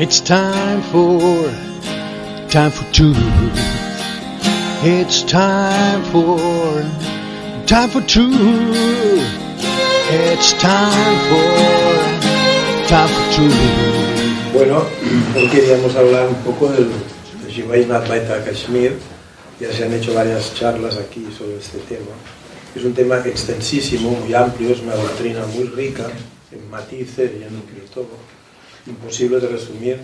It's time for time for two. It's time for time for two. It's time for time for two. Bueno, hoy queríamos hablar un poco del, Shivaism Advaita Kashmir. Ya se han hecho varias charlas aquí sobre este tema. Es un tema extensísimo, muy amplio, es una doctrina muy rica en matices y en todo, imposible de resumir.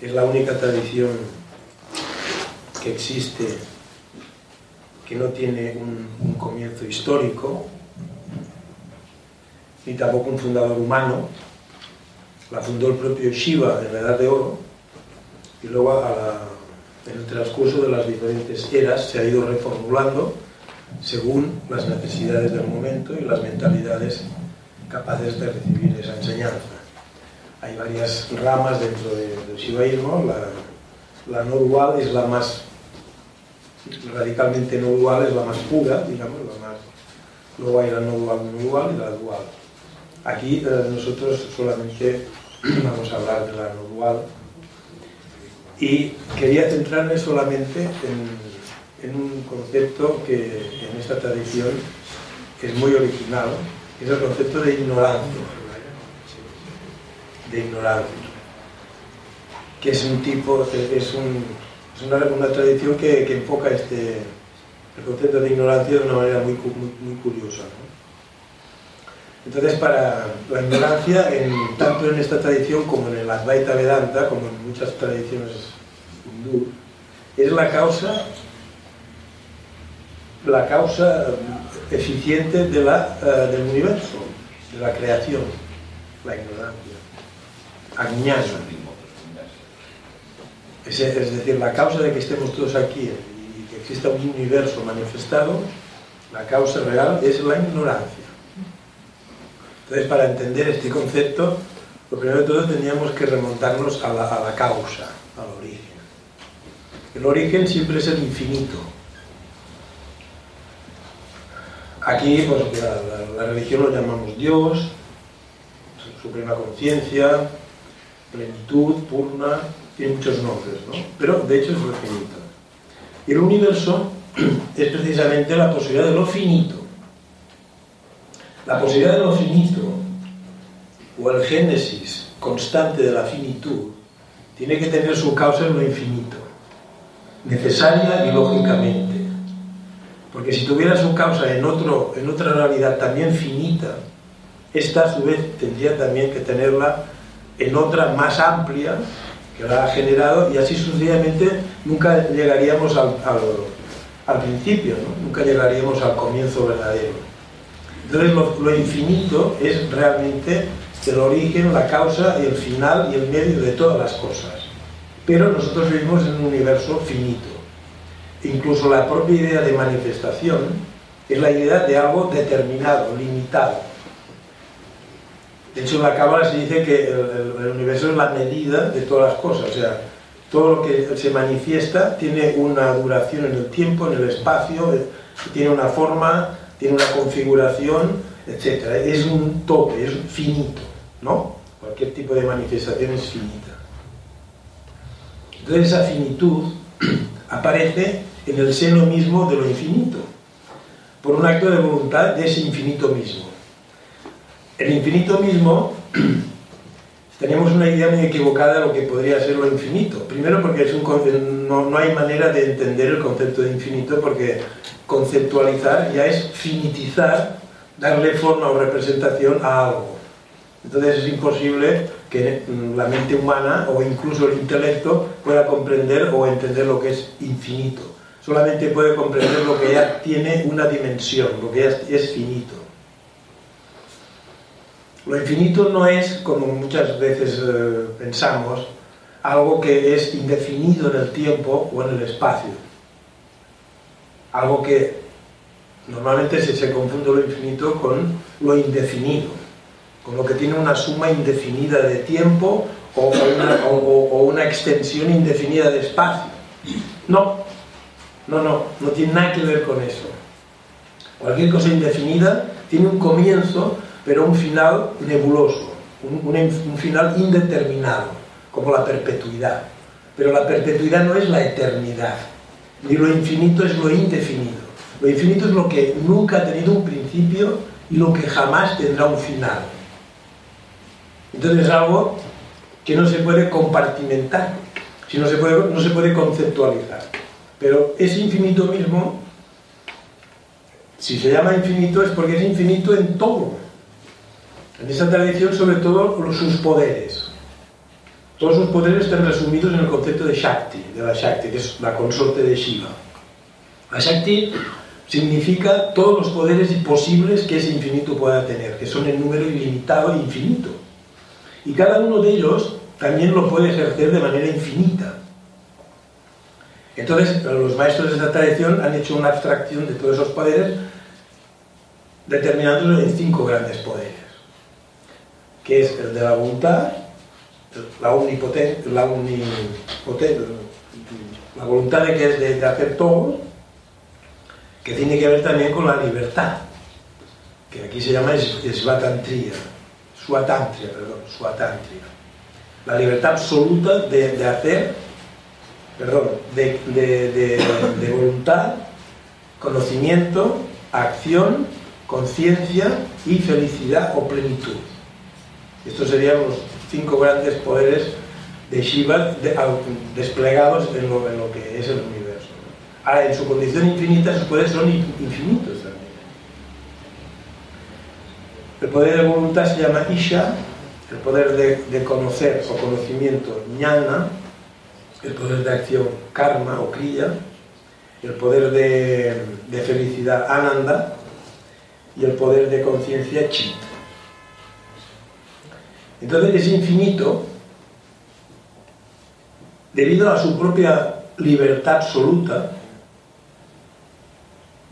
Es la única tradición que existe que no tiene un, comienzo histórico, ni tampoco un fundador humano. La fundó el propio Shiva en la Edad de Oro y luego a en el transcurso de las diferentes eras se ha ido reformulando según las necesidades del momento y las mentalidades capaces de recibir esa enseñanza. Hay varias ramas dentro de- del shivaísmo, la, la no dual es la más radicalmente no dual, es la más pura, digamos, la más, luego hay la no dual, no dual y la dual. Aquí eh, nosotros solamente vamos a hablar de la no dual y quería centrarme solamente en, en un concepto que en esta tradición es muy original, que es el concepto de ignorancia. De ignorancia. Que es un tipo, es, un- es una, tradición que, enfoca este, el concepto de ignorancia de una manera muy, muy, curiosa. Entonces, para la ignorancia, tanto en esta tradición como en el Advaita Vedanta, como en muchas tradiciones hindú, es la causa, la causa eficiente de la, eh, del universo, de la creación, la ignorancia. Agnana. Es, decir, la causa de que estemos todos aquí y que exista un universo manifestado, la causa real es la ignorancia. Entonces, para entender este concepto, lo primero de todo tendríamos que remontarnos a la, a la causa, al origen. El origen siempre es el infinito. Aquí, pues, la- la religión lo llamamos Dios, suprema conciencia, plenitud, purna, tiene muchos nombres, ¿no? Pero de hecho es lo finito. Y el universo es precisamente la posibilidad de lo finito. La posibilidad de lo finito, o el génesis constante de la finitud, tiene que tener su causa en lo infinito, necesaria y lógicamente. Porque si tuviera su causa en, otro, en otra realidad también finita, esta a su vez tendría también que tenerla en otra más amplia que la ha generado y así sucesivamente nunca llegaríamos al, al- principio, ¿no? nunca llegaríamos al comienzo verdadero. Entonces lo, lo infinito es realmente el origen, la causa y el final y el medio de todas las cosas. Pero nosotros vivimos en un universo finito. Incluso la propia idea de manifestación es la idea de algo determinado, limitado. De hecho, en la Cábala se dice que el, el- universo es la medida de todas las cosas. O sea, todo lo que se manifiesta tiene una duración en el tiempo, en el espacio, eh, tiene una forma, tiene una configuración, etc. Es un tope, es finito, ¿no? Cualquier tipo de manifestación es finita. Entonces esa finitud aparece en el seno mismo de lo infinito, por un acto de voluntad de ese infinito mismo. El infinito mismo, tenemos una idea muy equivocada de lo que podría ser lo infinito. Primero porque no, no hay manera de entender el concepto de infinito porque conceptualizar ya es finitizar, darle forma o representación a algo. Entonces es imposible que mm, la mente humana o incluso el intelecto pueda comprender o entender lo que es infinito. Solamente puede comprender lo que ya tiene una dimensión, lo que ya es finito. Lo infinito no es, como muchas veces eh, pensamos, algo que es indefinido en el tiempo o en el espacio. Algo que normalmente se, se confunde lo infinito con lo indefinido, con lo que tiene una suma indefinida de tiempo o una, o- o una extensión indefinida de espacio. No, no, no, no tiene nada que ver con eso. Cualquier cosa indefinida tiene un comienzo, pero un final nebuloso, un, un- final indeterminado, como la perpetuidad. Pero la perpetuidad no es la eternidad, ni lo infinito es lo indefinido. Lo infinito es lo que nunca ha tenido un principio y lo que jamás tendrá un final. Entonces es algo que no se puede compartimentar, si no se puede, no se puede conceptualizar. Pero ese infinito mismo, si se llama infinito, es porque es infinito en todo. En esa tradición, sobre todo, sus poderes. Todos sus poderes están resumidos en el concepto de Shakti, de la Shakti, que es la consorte de Shiva. La Shakti significa todos los poderes posibles que ese infinito pueda tener, que son en número ilimitado e infinito. Y cada uno de ellos también lo puede ejercer de manera infinita. Entonces, los maestros de esta tradición han hecho una abstracción de todos esos poderes, determinándolos en cinco grandes poderes, que es el de la voluntad, la omnipotencia, la, omnipoten- la voluntad de que es de, hacer todo, que tiene que ver también con la libertad, que aquí se llama Svatantria, Swatantria, perdón, Swatantria. La libertad absoluta de, de hacer, perdón, de- de- de voluntad, conocimiento, acción, conciencia y felicidad o plenitud. Estos serían los cinco grandes poderes de Shiva desplegados en lo, que es el universo. Ahora, en su condición infinita, sus poderes son in- infinitos también. El poder de voluntad se llama Isha, el poder de, de conocer o conocimiento, Jnana, el poder de acción, Karma o Kriya, el poder de, de felicidad, Ananda, y el poder de conciencia, Chit. Entonces ese infinito, debido a su propia libertad absoluta,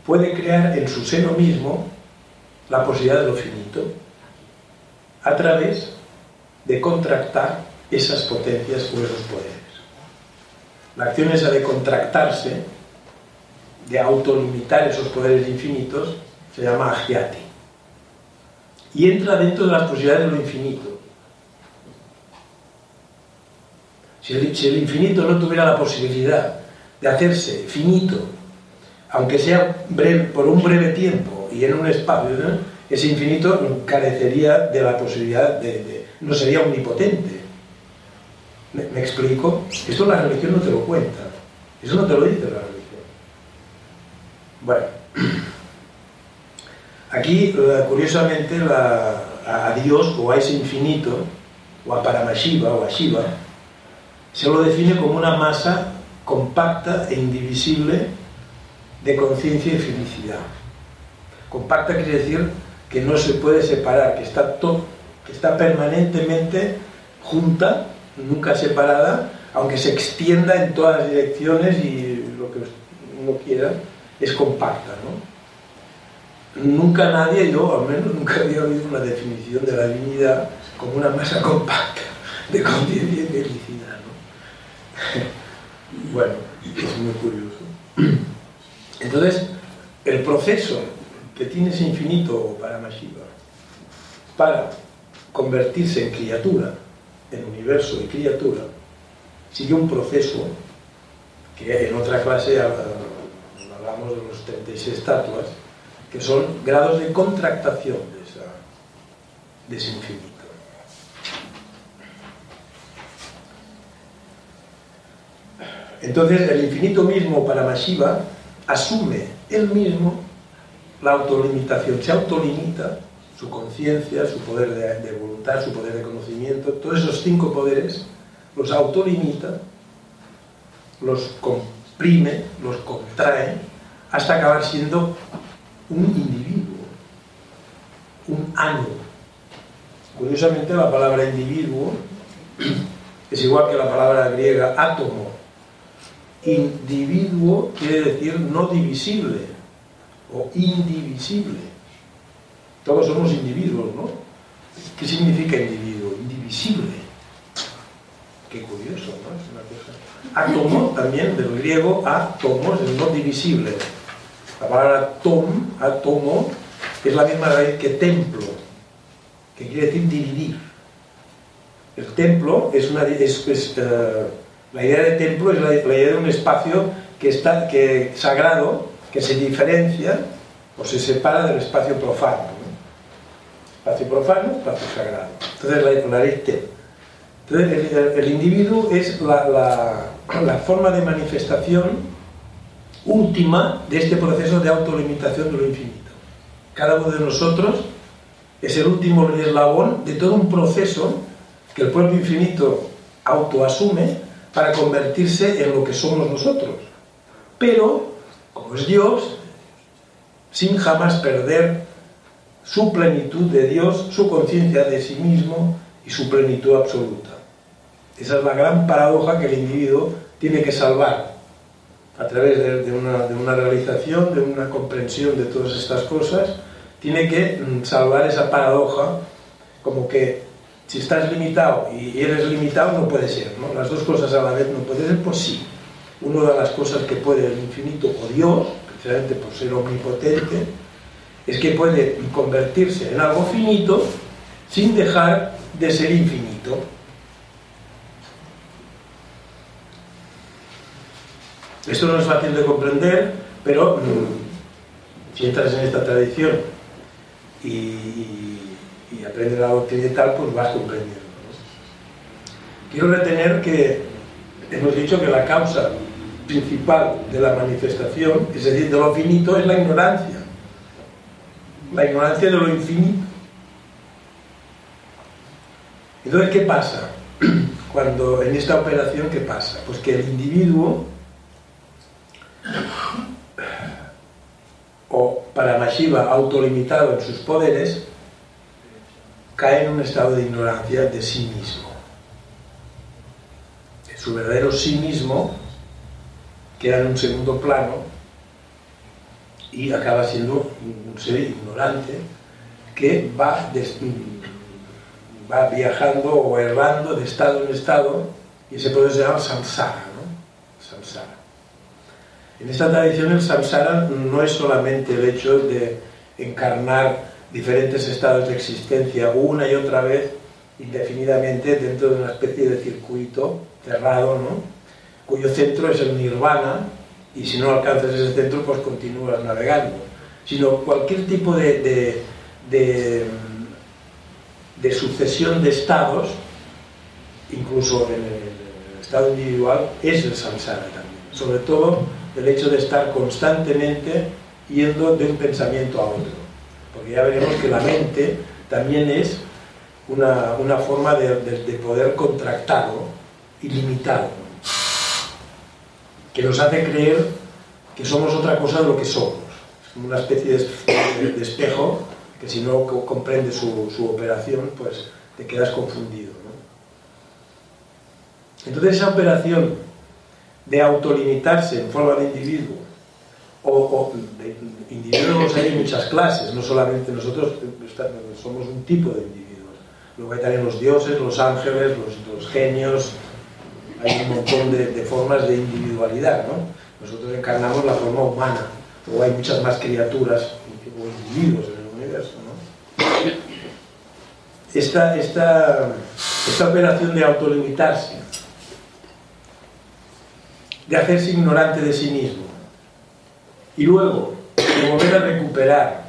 puede crear en su seno mismo la posibilidad de lo finito a través de contractar esas potencias o esos poderes. La acción esa de contractarse, de autolimitar esos poderes infinitos, se llama agiati. Y entra dentro de las posibilidades de lo infinito. Si el, infinito no tuviera la posibilidad de hacerse finito, aunque sea por un breve tiempo y en un espacio, ese infinito carecería de la posibilidad de, no sería omnipotente. ¿Me, explico? Esto la religión no te lo cuenta. Eso no te lo dice la religión. Bueno, aquí eh, curiosamente a Dios o a ese infinito, o a Paramashiva o a Shiva, se lo define como una masa compacta e indivisible de conciencia y felicidad. Compacta quiere decir que no se puede separar, que está, to- que está permanentemente junta, nunca separada, aunque se extienda en todas las direcciones y lo que uno quiera, es compacta. ¿no? Nunca nadie, yo al menos nunca había oído una definición de la divinidad como una masa compacta de conciencia y felicidad. ¿No? Bueno, es muy curioso. Entonces, el proceso que tiene ese infinito para Mashiva para convertirse en criatura, en universo y criatura, sigue un proceso que en otra clase hablamos de los 36 estatuas, que son grados de contractación de, esa, de ese infinito. Entonces, el infinito mismo para Mashiva asume él mismo la autolimitación, se autolimita su conciencia, su poder de, de voluntad, su poder de conocimiento, todos esos cinco poderes los autolimita, los comprime, los contrae, hasta acabar siendo un individuo, un ánimo, Curiosamente la palabra individuo es igual que la palabra griega átomo. Individuo quiere decir no divisible o indivisible. Todos somos individuos, ¿no? ¿Qué significa individuo? Indivisible. Qué curioso, ¿no? Es. Átomo también del griego átomos es no divisible. La palabra tom, átomo, es la misma raíz que templo, que quiere decir dividir. El templo es una. Es, uh, la idea de templo es la, la, idea de un espacio que está que, sagrado, que se diferencia o se separa del espacio profano. ¿no? Espacio profano, espacio sagrado. Entonces la, la raíz templo. Entonces el, el, individuo es la, la forma de manifestación última de este proceso de autolimitación de lo infinito. Cada uno de nosotros es el último eslabón de todo un proceso que el propio infinito autoasume para convertirse en lo que somos nosotros. Pero, como es Dios, sin jamás perder su plenitud de Dios, su conciencia de sí mismo y su plenitud absoluta. Esa es la gran paradoja que el individuo tiene que salvar a través de, una, de, una, realización, de una comprensión de todas estas cosas, tiene que mm, salvar esa paradoja como que si estás limitado y eres limitado no puede ser, ¿no? Las dos cosas a la vez no puede ser, pues sí. Una de las cosas que puede el infinito o Dios, precisamente por ser omnipotente, es que puede convertirse en algo finito sin dejar de ser infinito. Esto no es fácil de comprender, pero mmm, si entras en esta tradición y, y, aprendes la occidental, pues vas comprendiendo. Quiero retener que hemos dicho que la causa principal de la manifestación, es decir, de lo finito, es la ignorancia. La ignorancia de lo infinito. Entonces, ¿qué pasa? Cuando en esta operación, ¿qué pasa? Pues que el individuo o para Mashiva autolimitado en sus poderes, cae en un estado de ignorancia de sí mismo. En su verdadero sí mismo queda en un segundo plano y acaba siendo un ser ignorante que va, viajando o errando de estado en estado y ese proceso se llama samsara, ¿no? Samsara. En esta tradición el samsara no es solamente el hecho de encarnar diferentes estados de existencia una y otra vez indefinidamente dentro de una especie de circuito cerrado, ¿no? cuyo centro es el nirvana y si no alcanzas ese centro pues continúas navegando, sino cualquier tipo de, de, de, sucesión de estados, incluso en el estado individual, es el samsara también, sobre todo el hecho de estar constantemente yendo de un pensamiento a otro porque ya veremos que la mente también es una, una forma de, de, de, poder contractado, ilimitado, que nos hace creer que somos otra cosa de lo que somos. Una especie de, espejo que si no comprendes su, su, operación, pues te quedas confundido. Entonces esa operación de autolimitarse en forma de individuo o, o de individuos hay muchas clases, no solamente nosotros somos un tipo de individuos. Luego hay también los dioses, los ángeles, los, genios, hay un montón de, de, formas de individualidad, ¿no? Nosotros encarnamos la forma humana, luego hay muchas más criaturas o individuos en el universo, ¿no? Esta, esta, esta operación de autolimitarse, de hacerse ignorante de sí mismo, y luego de volver a recuperar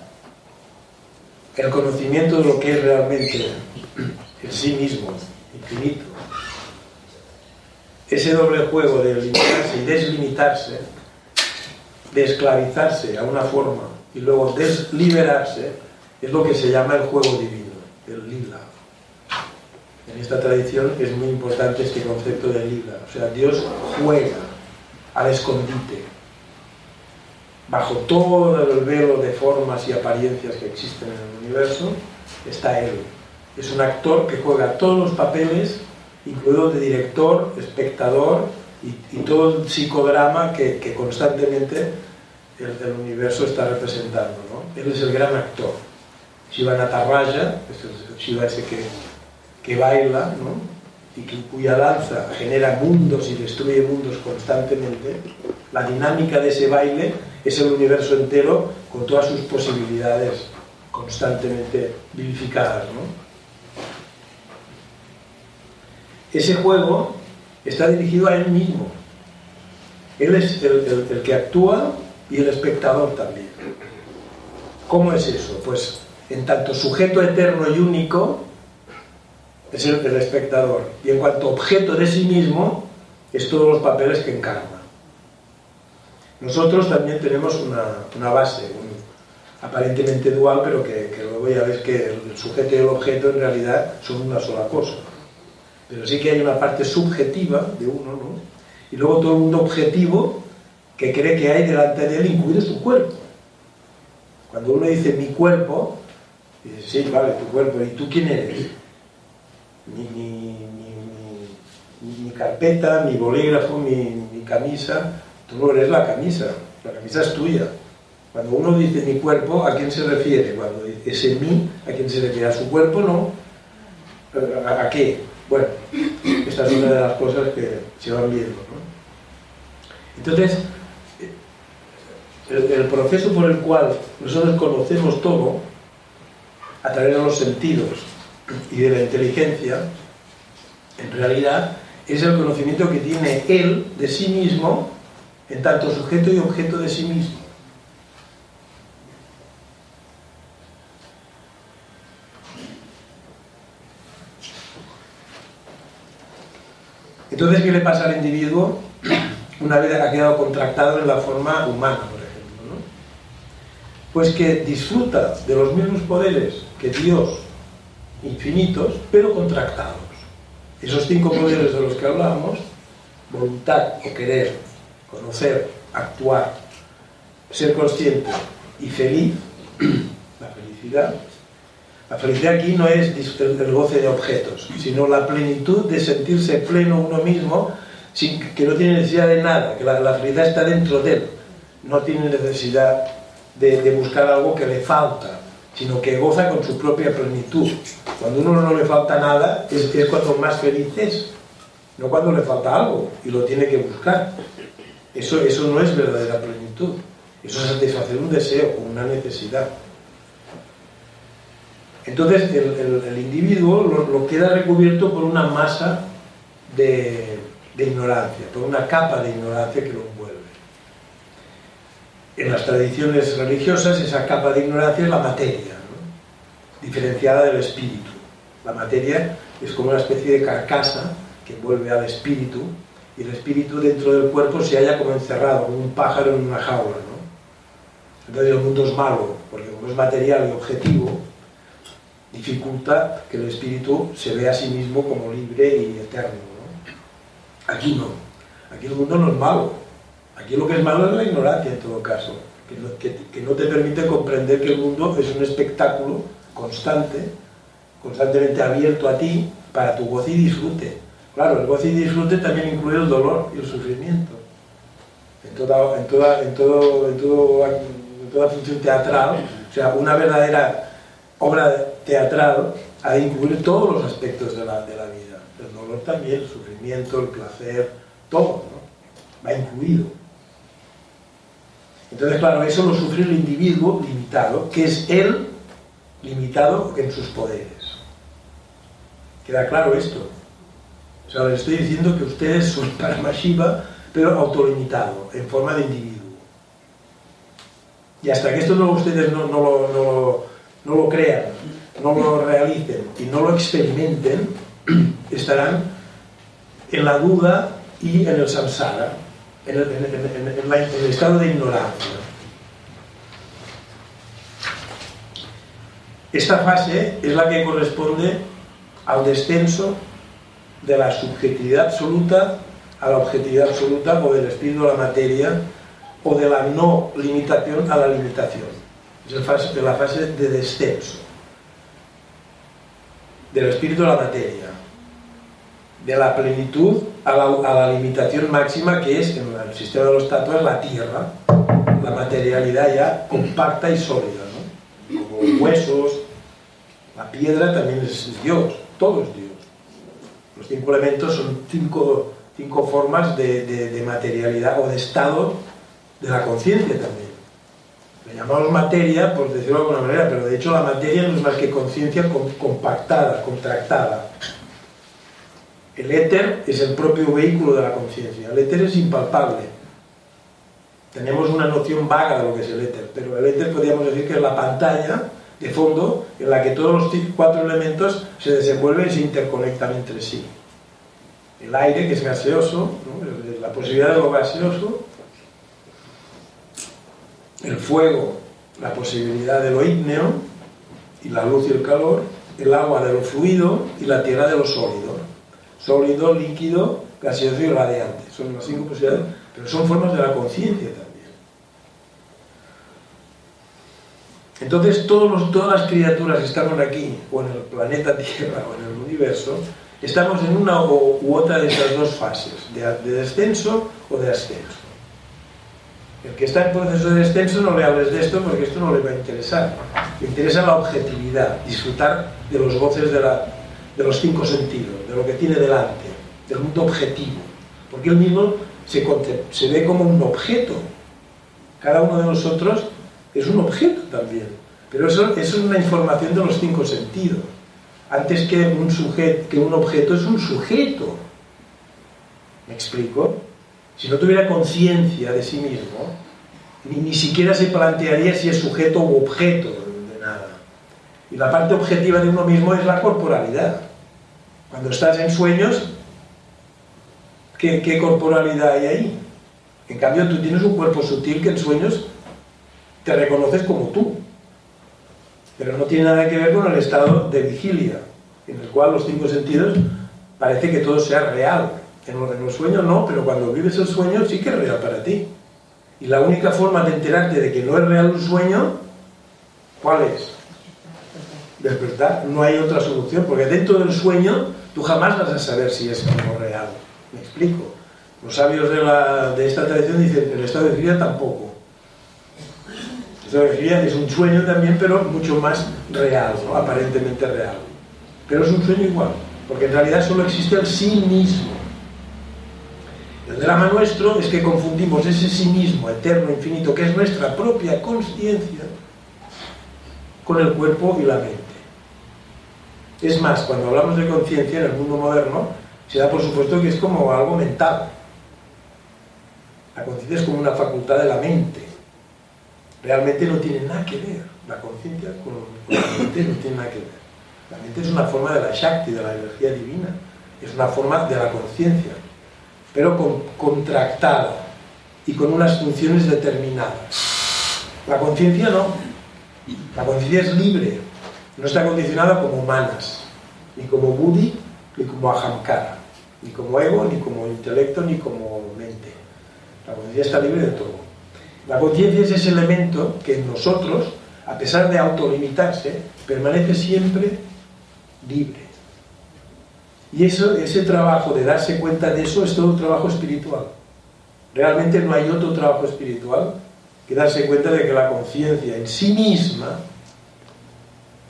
el conocimiento de lo que es realmente el sí mismo, infinito. Ese doble juego de limitarse y deslimitarse, de esclavizarse a una forma y luego desliberarse, es lo que se llama el juego divino, el lila. En esta tradición es muy importante este concepto de lila, o sea, Dios juega al escondite, bajo todo el velo de formas y apariencias que existen en el universo, está Él. es un actor que juega todos los papeles, incluido de director, espectador y, todo el psicodrama que, constantemente el, universo está representando. ¿no? Él es el gran actor. Shiva Natarraja, es el Shiva ese que, que baila, ¿no? y que, cuya danza genera mundos y destruye mundos constantemente, la dinámica de ese baile es el universo entero con todas sus posibilidades constantemente vivificadas. Ese juego está dirigido a él mismo. Él es el, el que actúa y el espectador también. ¿Cómo es eso? Pues en tanto sujeto eterno y único, es el, espectador. Y en cuanto objeto de sí mismo, es todos los papeles que encarna. Nosotros también tenemos una, base, aparentemente dual, pero que, luego ya ves que el sujeto y el objeto en realidad son una sola cosa. Pero sí que hay una parte subjetiva de uno, ¿no? Y luego todo el mundo objetivo que cree que hay delante de él, incluido su cuerpo. Cuando uno dice mi cuerpo, dice, sí, vale, tu cuerpo, ¿y tú quién eres? mi, carpeta, mi bolígrafo, mi, camisa. Tú no eres la camisa, la camisa es tuya. Cuando uno dice mi cuerpo, ¿a quién se refiere? Cuando dice ese mí, ¿a quién se refiere? ¿A su cuerpo? No. ¿A, qué? Bueno, esta es una de las cosas que se van viendo. Entonces, el, el, proceso por el cual nosotros conocemos todo, a través de los sentidos, y de la inteligencia, en realidad es el conocimiento que tiene él de sí mismo en tanto sujeto y objeto de sí mismo. Entonces, ¿qué le pasa al individuo una vez ha quedado contractado en la forma humana, por ejemplo? Pues que disfruta de los mismos poderes que Dios infinitos, pero contractados. Esos cinco poderes de los que hablamos, voluntad o querer, conocer, actuar, ser consciente y feliz, la felicidad, la felicidad aquí no es el goce de objetos, sino la plenitud de sentirse pleno uno mismo, sin, que no tiene necesidad de nada, que la, felicidad está dentro de él, no tiene necesidad de buscar algo que le falta, sino que goza con su propia plenitud. Cuando uno no le falta nada, es, es cuando más feliz es, no cuando le falta algo y lo tiene que buscar. Eso, eso no es verdadera plenitud, eso es satisfacer un deseo una necesidad. Entonces el, individuo lo, queda recubierto por una masa de, de ignorancia, por una capa de ignorancia que lo envuelve. En las tradiciones religiosas esa capa de ignorancia es la materia, diferenciada del espíritu. La materia es como una especie de carcasa que envuelve al espíritu y el espíritu dentro del cuerpo se halla como encerrado, como un pájaro en una jaula. ¿no? Entonces el mundo es malo, porque como es material y objetivo, dificulta que el espíritu se vea a sí mismo como libre y eterno. Aquí no, aquí el mundo no es malo, aquí lo que es malo es la ignorancia en todo caso, que no te permite comprender que el mundo es un espectáculo constante, constantemente abierto a ti para tu goce y disfrute. Claro, el goce y disfrute también incluye el dolor y el sufrimiento. En toda, en toda, en todo, en toda función teatral, o sea, una verdadera obra teatral ha de incluir todos los aspectos de la, de la vida. El dolor también, el sufrimiento, el placer, todo, ¿no? Va incluido. Entonces, claro, eso lo sufre el individuo limitado, que es él limitado en sus poderes. ¿Queda claro esto? O sea, les estoy diciendo que ustedes son Paramashiva, pero autolimitado, en forma de individuo. Y hasta que esto no, ustedes no, lo, crean, no lo realicen y no lo experimenten, estarán en la duda y en el samsara, en el, en el estado de ignorancia. Esta fase es la que corresponde al descenso de la subjetividad absoluta a la objetividad absoluta o del espíritu a la materia o de la no limitación a la limitación. Es la fase de descenso. del espíritu a la materia, de la plenitud a la, limitación máxima que es en el sistema de los tatuas la tierra, la materialidad ya compacta y sólida, ¿no? como huesos, la piedra también es Dios, todo es Dios. Los cinco elementos son cinco, cinco formas de, de, de materialidad o de estado de la conciencia también. Le llamamos materia, por decirlo de alguna manera, pero de hecho la materia no es más que conciencia compactada, contractada. El éter es el propio vehículo de la conciencia. El éter es impalpable. Tenemos una noción vaga de lo que es el éter, pero el éter podríamos decir que es la pantalla de fondo en la que todos los cuatro elementos se desenvuelven y se interconectan entre sí. El aire, que es gaseoso, la posibilidad de lo gaseoso, el fuego, la posibilidad de lo ígneo, y la luz y el calor, el agua de lo fluido y la tierra de lo sólido. Sólido, líquido, gaseoso y radiante. Son las cinco posibilidades, pero son formas de la conciencia también. Entonces todos los, todas las criaturas que estamos aquí, o en el planeta Tierra, o en el universo, estamos en una u otra de esas dos fases, de, de descenso o de ascenso. El que está en proceso de descenso no le hables de esto porque esto no le va a interesar. Le interesa la objetividad, disfrutar de los goces de, la, de los cinco sentidos, de lo que tiene delante, del mundo objetivo. Porque él mismo se, se ve como un objeto. Cada uno de nosotros es un objeto también. Pero eso, es una información de los cinco sentidos. Antes que un, sujeto, que un objeto es un sujeto. ¿Me explico? Si no tuviera conciencia de sí mismo, ni, ni, siquiera se plantearía si es sujeto u objeto de nada. Y la parte objetiva de uno mismo es la corporalidad. Cuando estás en sueños, ¿qué, qué corporalidad hay ahí? En cambio, tú tienes un cuerpo sutil que en sueños te reconoces como tú. Pero no tiene nada que ver con el estado de vigilia, en el cual los cinco sentidos parece que todo sea real. En los, en sueños no, pero cuando vives el sueño sí que es real para ti. Y la única forma de enterarte de que no es real un sueño, ¿cuál es? Despertar. No hay otra solución, porque dentro del sueño tú jamás vas a saber si es algo real. ¿Me explico? Los sabios de, la, de esta tradición dicen el estado de vigilia tampoco. Es un sueño también, pero mucho más real, aparentemente real. Pero es un sueño igual, porque en realidad solo existe el sí mismo. El drama nuestro es que confundimos ese sí mismo, eterno, infinito, que es nuestra propia conciencia, con el cuerpo y la mente. Es más, cuando hablamos de conciencia en el mundo moderno, se da por supuesto que es como algo mental. La conciencia es como una facultad de la mente. Realmente no tiene nada que ver. La conciencia con, la mente no tiene nada que ver. La mente es una forma de la Shakti, de la energía divina. Es una forma de la conciencia pero con, contractada y con unas funciones determinadas. La conciencia no. La conciencia es libre, no está condicionada como manas, ni como buddhi, ni como ahamkara, ni como ego, ni como intelecto, ni como mente. La conciencia está libre de todo. La conciencia es ese elemento que en nosotros, a pesar de autolimitarse, permanece siempre libre. Y eso, ese trabajo de darse cuenta de eso es todo un trabajo espiritual. Realmente no hay otro trabajo espiritual que darse cuenta de que la conciencia en sí misma,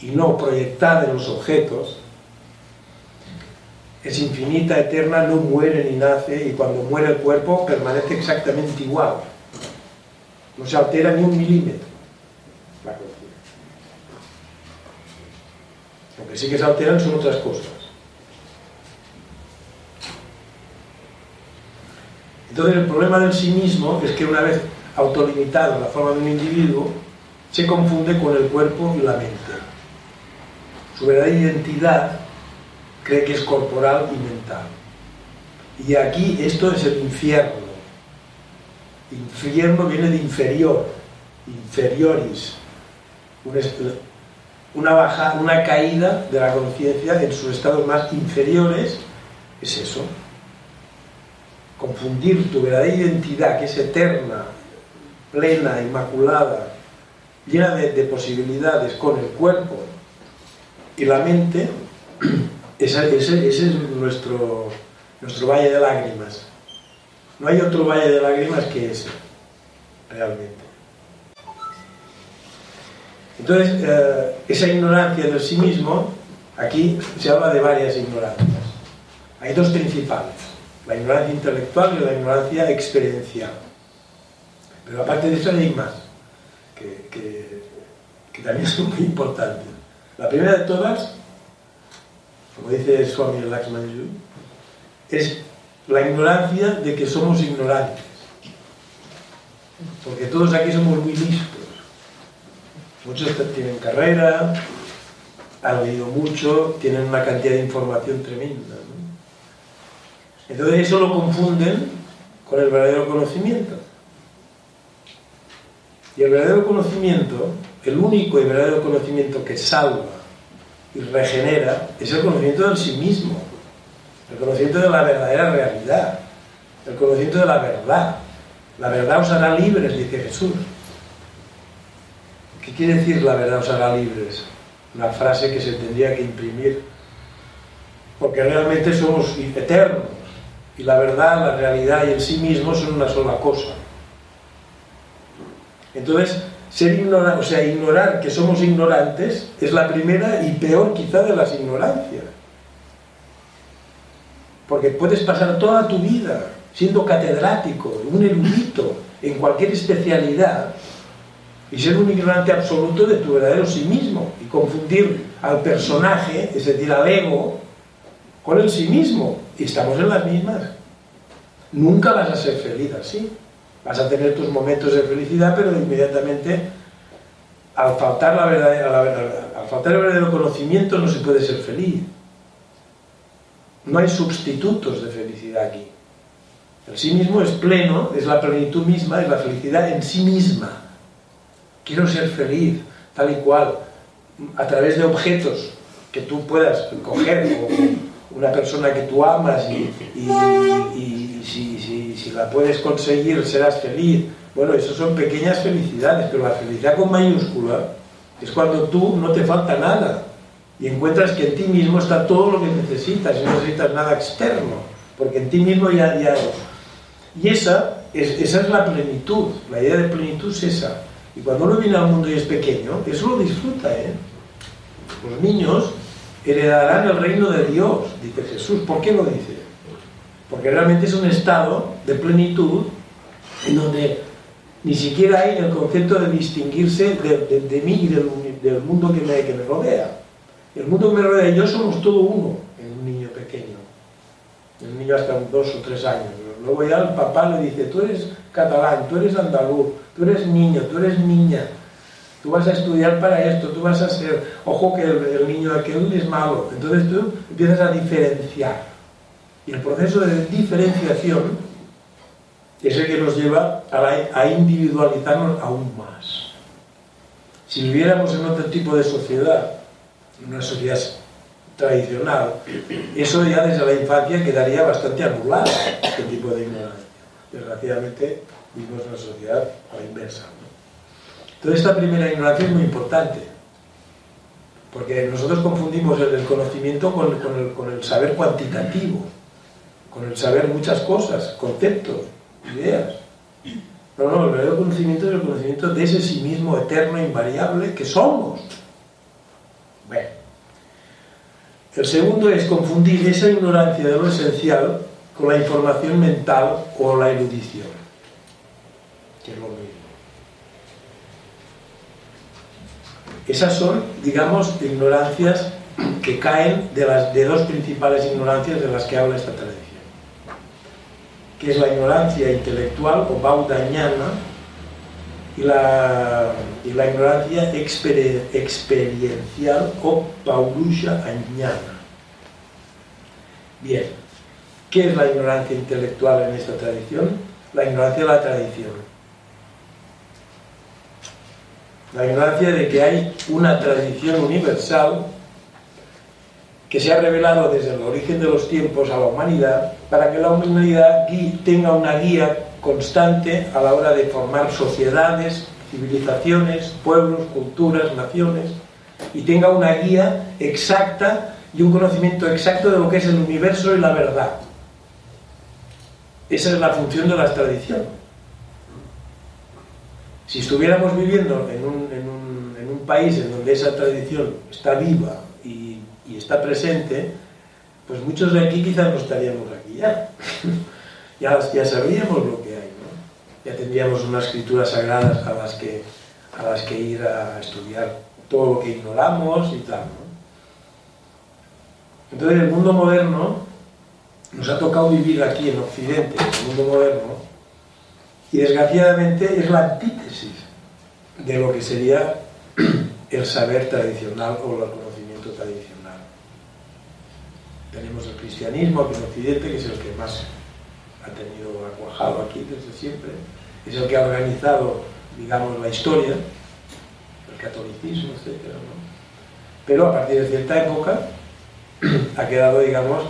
y no proyectada en los objetos, es infinita, eterna, no muere ni nace, y cuando muere el cuerpo permanece exactamente igual. No se altera ni un milímetro la conciencia. Lo que sí que se alteran son otras cosas. Entonces el problema del sí mismo es que una vez autolimitado la forma de un individuo, se confunde con el cuerpo y la mente. Su verdadera identidad cree que es corporal y mental. Y aquí esto es el infierno. Infierno viene de inferior, inferioris, una, baja, una caída de la conciencia en sus estados más inferiores, es eso, confundir tu verdadera identidad, que es eterna, plena, inmaculada, llena de, de, posibilidades con el cuerpo y la mente, ese, ese, ese es nuestro, nuestro valle de lágrimas. No hay otro valle de lágrimas que ese, realmente. Entonces, eh, esa ignorancia del sí mismo, aquí se habla de varias ignorancias. Hay dos principales, la ignorancia intelectual y la ignorancia experiencial. Pero aparte de eso hay más, que, también son muy importantes. La primera de todas, como dice Swami Lakshmanju, es la ignorancia de que somos ignorantes. Porque todos aquí somos muy listos. Muchos tienen carrera, han leído mucho, tienen una cantidad de información tremenda. Entonces eso lo confunden con el verdadero conocimiento. Y el verdadero conocimiento, el único y verdadero conocimiento que salva y regenera, es el conocimiento del sí mismo, el conocimiento de la verdadera realidad, el conocimiento de la verdad. La verdad os hará libres, dice Jesús. ¿Qué quiere decir la verdad os hará libres? Una frase que se tendría que imprimir. Porque realmente somos eternos. Y la verdad, la realidad y el sí mismo son una sola cosa. Entonces, ser ignorante, o sea, ignorar que somos ignorantes es la primera y peor quizá de las ignorancias. Porque puedes pasar toda tu vida siendo catedrático, un erudito en cualquier especialidad y ser un ignorante absoluto de tu verdadero sí mismo y confundir al personaje, es decir, al ego, con el sí mismo. Y estamos en las mismas. Nunca vas a ser feliz así. Vas a tener tus momentos de felicidad, pero inmediatamente, al faltar, la verdadera, al faltar el verdadero conocimiento, no se puede ser feliz. No hay sustitutos de felicidad aquí. El sí mismo es pleno, es la plenitud misma, es la felicidad en sí misma. Quiero ser feliz, tal y cual, a través de objetos que tú puedas coger, o una persona que tú amas y, si, si, la puedes conseguir serás feliz. Bueno, eso son pequeñas felicidades, pero la felicidad con mayúscula es cuando tú no te falta nada y encuentras que en ti mismo está todo lo que necesitas y no necesitas nada externo, porque en ti mismo ya, ya y esa es, esa es la plenitud, la idea de plenitud es esa. Y cuando uno viene al mundo y es pequeño, eso lo disfruta, ¿eh? Los niños heredarán el reino de Dios, dice Jesús. ¿Por qué lo dice? Porque realmente es un estado de plenitud en donde ni siquiera hay el concepto de distinguirse de, de, de mí y del, del mundo que me, que me, rodea. El mundo que me rodea y yo somos todo uno en un niño pequeño. En un niño hasta dos o tres años. Luego ya el papá le dice, tú eres catalán, tú eres andaluz, tú eres niño, tú eres niña, tú vas a estudiar para esto, tú vas a ser, ojo que el, el niño aquel es malo. Entonces tú empiezas a diferenciar. Y el proceso de diferenciación es el que nos lleva a, a individualizarnos aún más. Si viviéramos en otro tipo de sociedad, una sociedad tradicional, eso ya desde la infancia quedaría bastante anulado, este tipo de ignorancia. Desgraciadamente vivimos una sociedad a la inversa. Entonces esta primera ignorancia es muy importante, porque nosotros confundimos el, conocimiento con, con, el, con el saber cuantitativo, con el saber muchas cosas, conceptos, ideas. No, no, el verdadero conocimiento es el conocimiento de ese sí mismo eterno, invariable, que somos. Bueno. El segundo es confundir esa ignorancia de lo esencial con la información mental o la erudición, que es lo mismo. Esas son, digamos, ignorancias que caen de las de dos principales ignorancias de las que habla esta tradición, que es la ignorancia intelectual o baudañana y la, ignorancia exper, experiencial o paurusha añana. Bien, ¿qué es la ignorancia intelectual en esta tradición? La ignorancia de la tradición. La ignorancia de que hay una tradición universal que se ha revelado desde el origen de los tiempos a la humanidad para que la humanidad tenga una guía constante a la hora de formar sociedades, civilizaciones, pueblos, culturas, naciones, y tenga una guía exacta y un conocimiento exacto de lo que es el universo y la verdad. Esa es la función de la tradición. Si estuviéramos viviendo en un, país en donde esa tradición está viva y, está presente, pues muchos de aquí quizás no estaríamos aquí ya. ya, ya sabríamos lo. Ya tendríamos unas escrituras sagradas a las que, a las que ir a estudiar todo lo que ignoramos y tal. Entonces el mundo moderno nos ha tocado vivir aquí en Occidente, en el mundo moderno, y desgraciadamente es la antítesis de lo que sería el saber tradicional o el conocimiento tradicional. Tenemos el cristianismo aquí en Occidente, que es el que más ha tenido acuajado aquí desde siempre, es el que ha organizado, digamos, la historia, el catolicismo, etc. Pero a partir de cierta época ha quedado, digamos,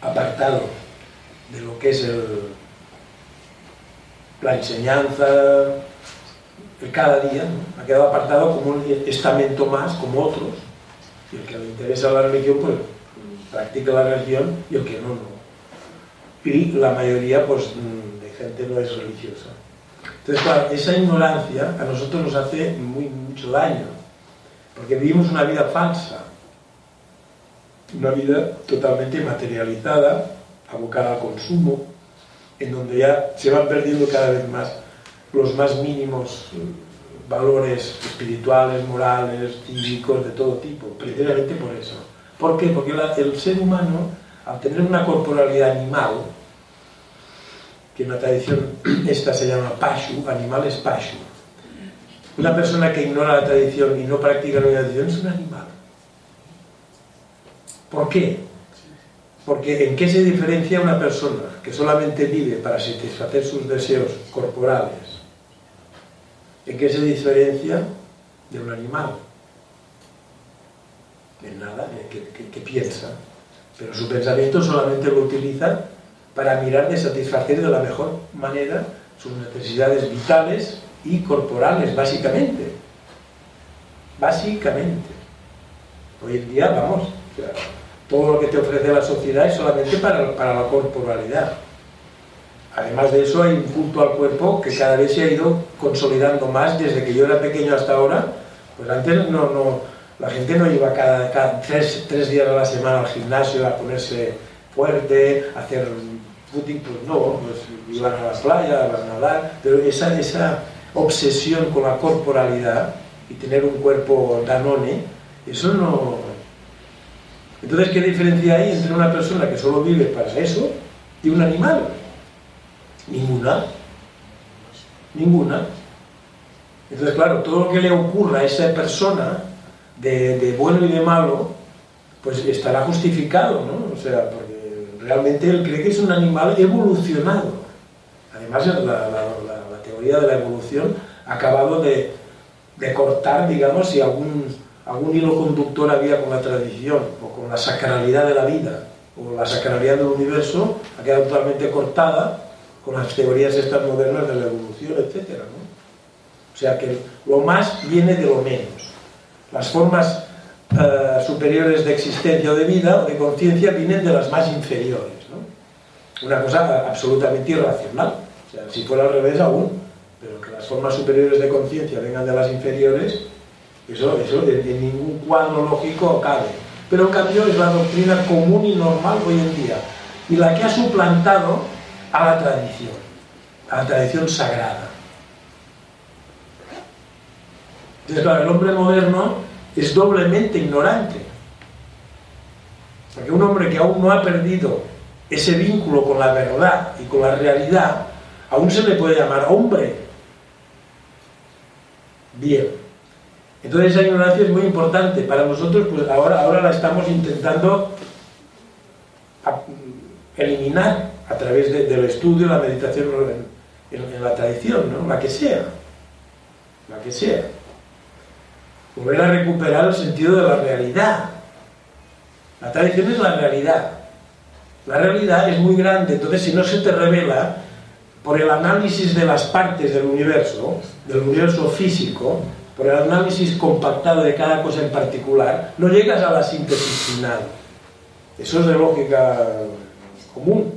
apartado de lo que es la enseñanza, el cada día, ha quedado apartado como un estamento más, como otros, y el que le interesa la religión, pues practica la religión, y el que no, no. Y la mayoría, pues, de gente no es religiosa. Entonces, esa ignorancia a nosotros nos hace muy, mucho daño, porque vivimos una vida falsa, una vida totalmente materializada, abocada al consumo, en donde ya se van perdiendo cada vez más los más mínimos eh, valores espirituales, morales, cívicos, de todo tipo, precisamente por eso. ¿Por qué? Porque el ser humano, al tener una corporalidad animal, que en la tradición esta se llama pashu, animal es pashu, una persona que ignora la tradición y no practica la tradición es un animal. ¿Por qué? Porque ¿en qué se diferencia una persona que solamente vive para satisfacer sus deseos corporales? ¿En qué se diferencia de un animal? En nada, que, piensa. Pero su pensamiento solamente lo utiliza para mirar de satisfacer de la mejor manera sus necesidades vitales y corporales, básicamente. Básicamente. Hoy en día, vamos, todo lo que te ofrece la sociedad es solamente para, para la corporalidad. Además de eso hay un culto al cuerpo que cada vez se ha ido consolidando más desde que yo era pequeño hasta ahora. Pues antes no, no, la gente no iba cada, tres, tres, días a la semana al gimnasio a ponerse fuerte, a hacer footing, pues no, pues iban a la playa, a nadar, pero esa, esa obsesión con la corporalidad y tener un cuerpo danone, eso no, entonces, ¿qué diferencia hay entre una persona que solo vive para eso y un animal? Ninguna. Ninguna. Entonces, claro, todo lo que le ocurra a esa persona, de, bueno y de malo, pues estará justificado, ¿no? O sea, porque realmente él cree que es un animal evolucionado. Además, la, teoría de la evolución ha acabado de, cortar, digamos, si algún algún hilo conductor había con la tradición o con la sacralidad de la vida o la sacralidad del universo, ha quedado totalmente cortada con las teorías estas modernas de la evolución, etc. O sea que lo más viene de lo menos. Las formas eh, superiores de existencia o de vida o de conciencia vienen de las más inferiores. Una cosa absolutamente irracional. Si fuera al revés aún, pero que las formas superiores de conciencia vengan de las inferiores, eso, eso en, ningún cuadro lógico cabe. Pero en cambio es la doctrina común y normal hoy en día. Y la que ha suplantado a la tradición, a la tradición sagrada. Entonces, claro, el hombre moderno es doblemente ignorante. Porque un hombre que aún no ha perdido ese vínculo con la verdad y con la realidad, aún se le puede llamar hombre. Bien. Entonces esa ignorancia es muy importante. Para nosotros, pues ahora, ahora la estamos intentando eliminar a través del estudio, la meditación en, la tradición, ¿no? la que sea. La que sea. Volver a recuperar el sentido de la realidad. La tradición es la realidad. La realidad es muy grande, entonces si no se te revela por el análisis de las partes del universo, del universo físico, por el análisis compactado de cada cosa en particular, no llegas a la síntesis final. Eso es de lógica común.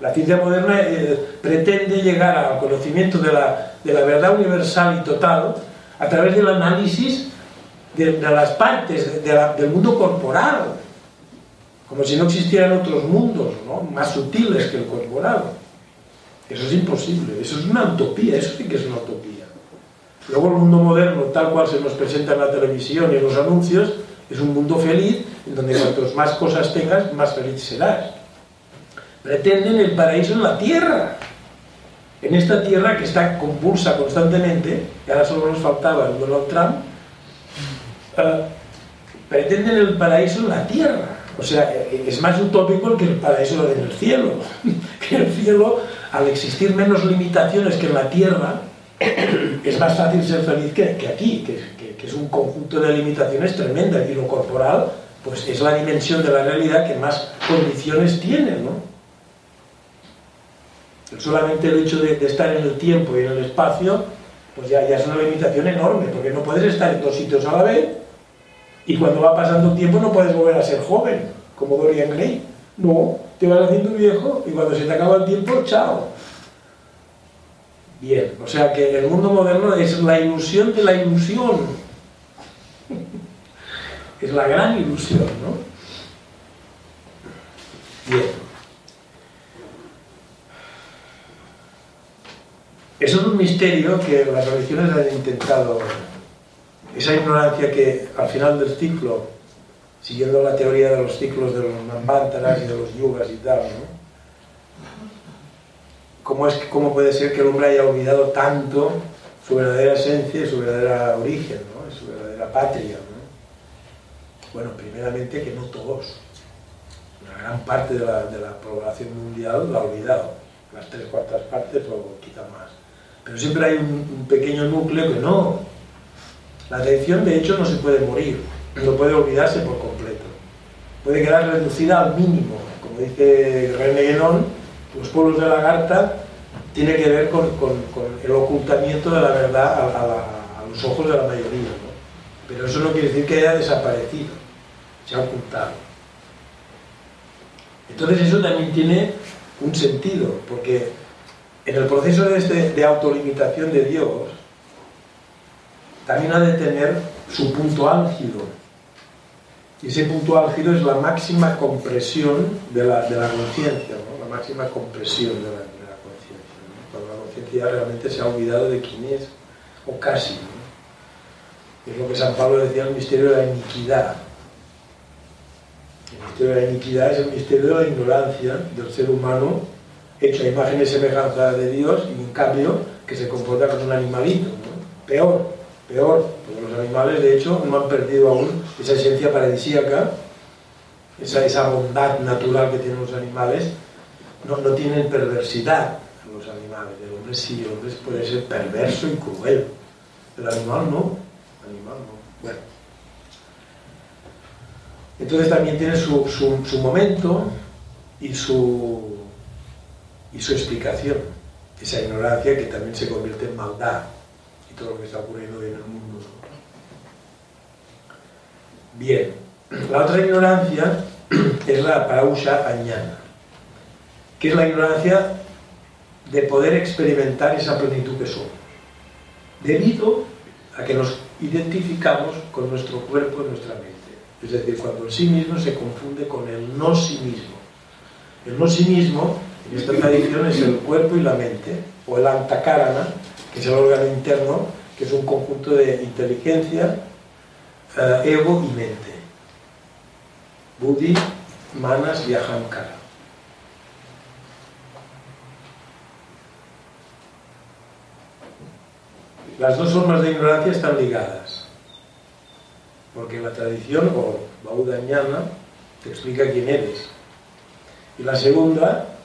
La ciencia moderna eh, pretende llegar al conocimiento de la, de la, verdad universal y total a través del análisis de, las partes de del mundo corporal, como si no existieran otros mundos ¿no? más sutiles que el corporal. Eso es imposible, eso es una utopía, eso sí que es una utopía. Luego el mundo moderno, tal cual se nos presenta en la televisión y en los anuncios, es un mundo feliz, en donde cuantos más cosas tengas, más feliz serás. Pretenden el paraíso en la tierra. En esta tierra que está convulsa constantemente, y ahora solo nos faltaba el Donald Trump, pretenden el paraíso en la tierra. O sea, es más utópico que el paraíso en el cielo. que el cielo, al existir menos limitaciones que en la tierra, es más fácil ser feliz que, que aquí, que, que, es un conjunto de limitaciones tremenda. Y lo corporal, pues es la dimensión de la realidad que más condiciones tiene, ¿no? Solamente el hecho de, estar en el tiempo y en el espacio, pues ya, ya, es una limitación enorme, porque no puedes estar en dos sitios a la vez y cuando va pasando el tiempo no puedes volver a ser joven, como Dorian Gray. No, te vas haciendo viejo y cuando se te acaba el tiempo, chao. Bien, o sea que el mundo moderno es la ilusión de la ilusión. es la gran ilusión, ¿no? Bien. Eso es un misterio que las religiones han intentado, esa ignorancia que al final del ciclo, siguiendo la teoría de los ciclos de los Manvantaras y de los yugas y tal, ¿no? ¿Cómo, es, ¿Cómo puede ser que el hombre haya olvidado tanto su verdadera esencia y su verdadera origen, ¿no? su verdadera patria? ¿no? Bueno, primeramente que no todos. Una gran parte de la, población mundial la ha olvidado. Las tres cuartas partes o quizá más pero siempre hay un, un, pequeño núcleo que no. La atención, de hecho, no se puede morir, no puede olvidarse por completo. Puede quedar reducida al mínimo. Como dice René Guénon, los pueblos de Lagarta tiene que ver con, con, con el ocultamiento de la verdad a, a, la, a los ojos de la mayoría. ¿no? Pero eso no quiere decir que haya desaparecido, se ha ocultado. Entonces eso también tiene un sentido, porque en el proceso de, este, autolimitación de Dios, también ha de tener su punto álgido. Y ese punto álgido es la máxima compresión de la, de la conciencia, la máxima compresión de la, conciencia. Cuando la conciencia realmente se ha olvidado de quién es, o casi. ¿no? Es lo que San Pablo decía, el misterio de la iniquidad. El misterio de la iniquidad es el misterio de la ignorancia del ser humano hecho a imagen y semejanza de Dios y en cambio que se comporta como un animalito, ¿no? peor, peor, porque los animales de hecho no han perdido aún esa esencia paradisíaca, esa, esa bondad natural que tienen los animales, no, no tienen perversidad los animales, el hombre sí, el hombre puede ser perverso y cruel, el animal no, el animal no, bueno. Entonces también tiene su, su, su momento y su y su explicación, esa ignorancia que también se convierte en maldad y todo lo que está ocurriendo en el mundo. Bien, la otra ignorancia es la parausha añana, que es la ignorancia de poder experimentar esa plenitud que somos, debido a que nos identificamos con nuestro cuerpo y nuestra mente. Es decir, cuando el sí mismo se confunde con el no sí mismo. El no sí mismo esta tradición es el cuerpo y la mente, o el antakarana, que es el órgano interno, que es un conjunto de inteligencia, uh, ego y mente. Buddhi, manas y ahankara. Las dos formas de ignorancia están ligadas, porque la tradición, o Baudañana, te explica quién eres. Y la segunda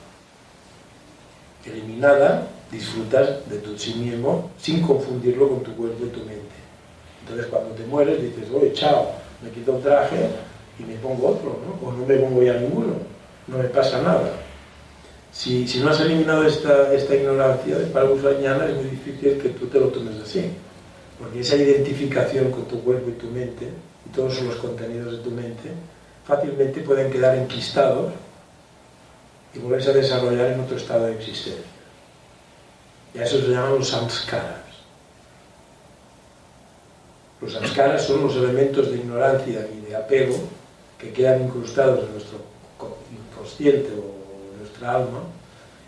eliminada, disfrutas de tu sí mismo sin confundirlo con tu cuerpo y tu mente. Entonces cuando te mueres dices, oye, chao, me quito el traje y me pongo otro, ¿no? o no me pongo ya ninguno, no me pasa nada. Si, si no has eliminado esta, esta ignorancia de para mañana es muy difícil que tú te lo tomes así. porque esa identificación con tu cuerpo y tu mente, y todos los contenidos de tu mente, fácilmente pueden quedar enquistados y volverse a desarrollar en otro estado de existencia. Y a eso se llaman los samskaras. Los samskaras son los elementos de ignorancia y de apego que quedan incrustados en nuestro inconsciente o en nuestra alma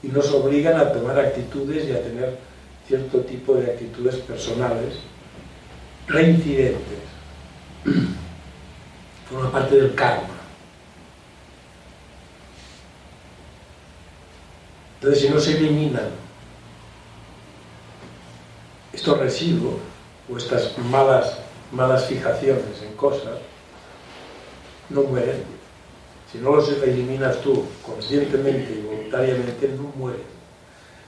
y nos obligan a tomar actitudes y a tener cierto tipo de actitudes personales reincidentes. Forma parte del karma. Entonces, si no se eliminan estos residuos o estas malas, malas fijaciones en cosas, no mueren. Si no los eliminas tú conscientemente y voluntariamente, no mueren.